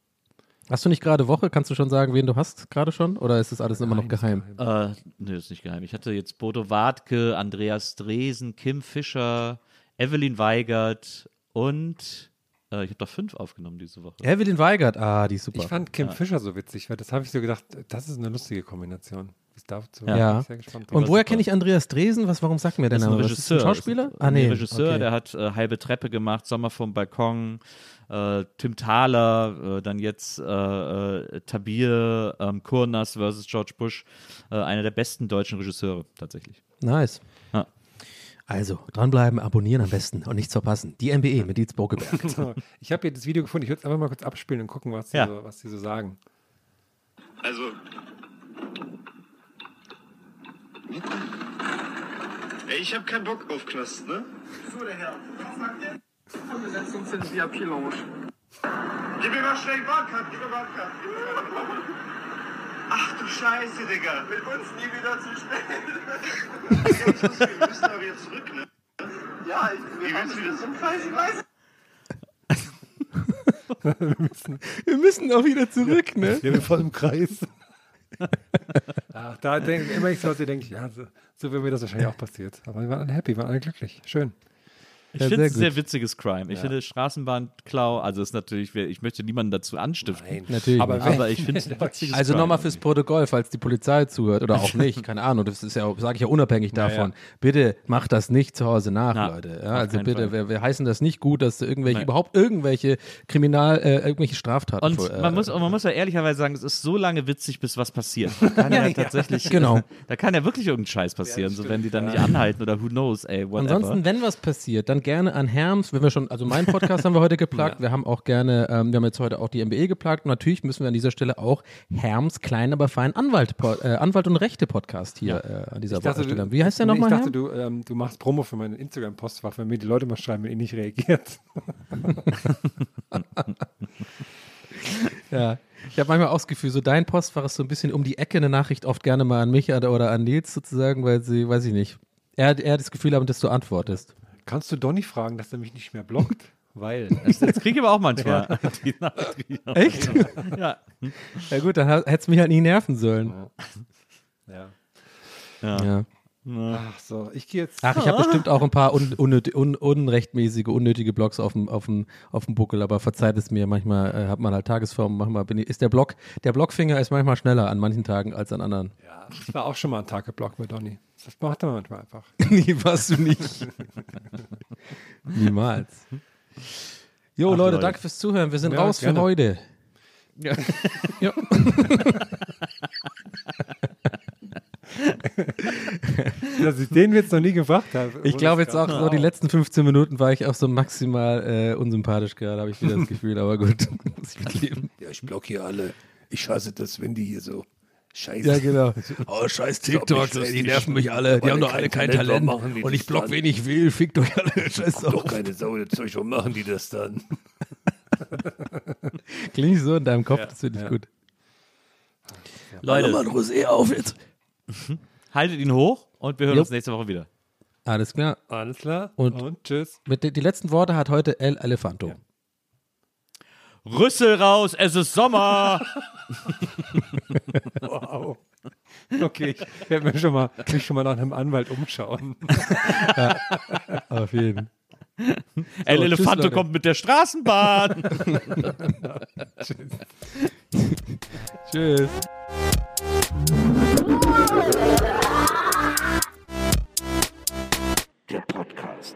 Hast du nicht gerade Woche? Kannst du schon sagen, wen du hast gerade schon? Oder ist das alles immer noch Nein, ist geheim? Äh, nee, das ist nicht geheim. Ich hatte jetzt Bodo Wartke, Andreas Dresen, Kim Fischer, Evelyn Weigert und äh, ich habe doch fünf aufgenommen diese Woche. Evelyn Weigert, ah, die ist super. Ich fand Kim Fischer so witzig, weil das habe ich so gedacht, das ist eine lustige Kombination. Es dazu Ja. bin ich sehr gespannt. Und woher kenne ich Andreas Dresen? Was, warum sagt mir der Das ist ein Name? was? Regisseur. Ist das ein Schauspieler? Ist Ah, nee. Ein Regisseur, okay. der hat äh, Halbe Treppe gemacht, Sommer vom Balkon, äh, Tim Thaler, äh, dann jetzt äh, äh, Tabir, ähm, Kurnas versus George Bush. Äh, einer der besten deutschen Regisseure tatsächlich. Nice. Also, dranbleiben, abonnieren am besten und nichts verpassen. Die MBE mit Dietz Bokeberg. (laughs) So, ich habe hier das Video gefunden, ich würde es einfach mal kurz abspielen und gucken, was die, Ja. so, was die so sagen. Also. Ey, ich hab keinen Bock auf Knast, ne? So, der Herr. Was sagt der? Wir setzen uns in die VIP-Lounge. Gib mir mal schnell die Bahncard, gib mir Bahncard. Ach du Scheiße, Digga. Mit uns nie wieder zu spät. wir müssen aber wieder zurück, ne? Ja, ich, wir Wie willst du das? Ich weiß, ich weiß. Wir müssen auch wieder zurück, ne? Wir sind voll im Kreis. Ach, da denke immer ich so, denke ich, ja, so, so wäre mir das wahrscheinlich auch passiert. Aber wir waren alle happy, wir waren alle glücklich. Schön. Ich Ja, finde es ein sehr witziges Crime. Ich finde Straßenbahnklau, also ist natürlich, ich möchte niemanden dazu anstiften. Natürlich. Aber Aber ich finde es ein (laughs) witziges Also nochmal fürs Protokoll, falls die Polizei zuhört oder auch nicht, keine Ahnung, das ist ja, sage ich ja unabhängig davon. Bitte macht das nicht zu Hause nach, Na, Leute. Ja, also bitte, wir, wir heißen das nicht gut, dass irgendwelche, Nein. überhaupt irgendwelche Kriminal, äh, irgendwelche Straftaten Und vor- äh, man muss, und man muss ja ehrlicherweise sagen, es ist so lange witzig, bis was passiert. Da kann (laughs) ja, tatsächlich, (laughs) Genau. da kann ja wirklich irgendein Scheiß passieren, so wenn die dann nicht anhalten oder who knows, ey, whatever. Ansonsten, wenn was passiert, dann gerne an Herms, wenn wir schon, also meinen Podcast haben wir heute geplagt, (laughs) wir haben auch gerne, ähm, wir haben jetzt heute auch die MBE geplagt und natürlich müssen wir an dieser Stelle auch Herms klein, aber fein Anwalt, äh, Anwalt und Rechte Podcast hier äh, an dieser dachte, Stelle. du- Wie heißt der nochmal? Ich dachte, du, ähm, du machst Promo für meinen Instagram-Post, weil mir die Leute mal schreiben, wenn ihr nicht reagiert. (laughs) Ja. Ich habe manchmal auch das Gefühl, so dein Postfach ist so ein bisschen um die Ecke eine Nachricht oft gerne mal an mich oder an Nils sozusagen, weil sie, weiß ich nicht. Er, hat- er hat das Gefühl haben, dass du antwortest. Kannst du Donny fragen, dass er mich nicht mehr blockt? (laughs) Weil. das, das kriege ich aber auch manchmal. (laughs) (laughs) Die Nachricht auch Echt? Ja. Ja gut, dann hätte es mich halt nie nerven sollen. Ja. Ja. Ach so, ich gehe jetzt. Ach, ich habe bestimmt auch ein paar un, unnöt, un, unrechtmäßige, unnötige Blogs auf dem, auf dem, auf dem Buckel, aber verzeiht es mir, manchmal äh, hat man halt Tagesform, manchmal bin ich, ist der Block, der Blockfinger ist manchmal schneller an manchen Tagen als an anderen. Ja, ich war auch schon mal einen Tag geblockt mit Donny. Das macht er manchmal einfach. (laughs) Nie warst du nicht. (laughs) Niemals. Jo, Ach, Leute, Leute. danke fürs Zuhören. Wir sind Ja, raus gerne. für heute. Ja. (laughs) Dass ich den Witz noch nie gebracht habe. Ich glaube jetzt auch so die letzten 15 Minuten war ich auch so maximal äh, unsympathisch gerade, habe ich wieder das Gefühl, aber gut, muss ich mitleben. Ja, ich blockiere alle. Ich hasse das, wenn die hier so scheiße. Ja, genau. (laughs) Oh, scheiß TikToks, ey, die nerven mich alle. Die haben doch alle kein Talent. Und ich block, wen ich will. Fickt euch alle. Scheiß Doch drauf. keine Sau, das Zeug, warum machen die das dann? (laughs) Klingt so in deinem Kopf, das finde ich gut. Leute, Rosé auf jetzt. (laughs) haltet ihn hoch und wir hören Jo. uns nächste Woche wieder. Alles klar. Alles klar. Und- Und, tschüss. Mit die letzten Worte hat heute El Elefanto. Rüssel raus, es ist Sommer. (laughs) Wow. Okay, ich werde mir schon mal, mich schon mal nach einem Anwalt umschauen. (laughs) Auf jeden. (laughs) El tschüss, Elefanto Leute. kommt mit der Straßenbahn. Tschüss. Der Podcast.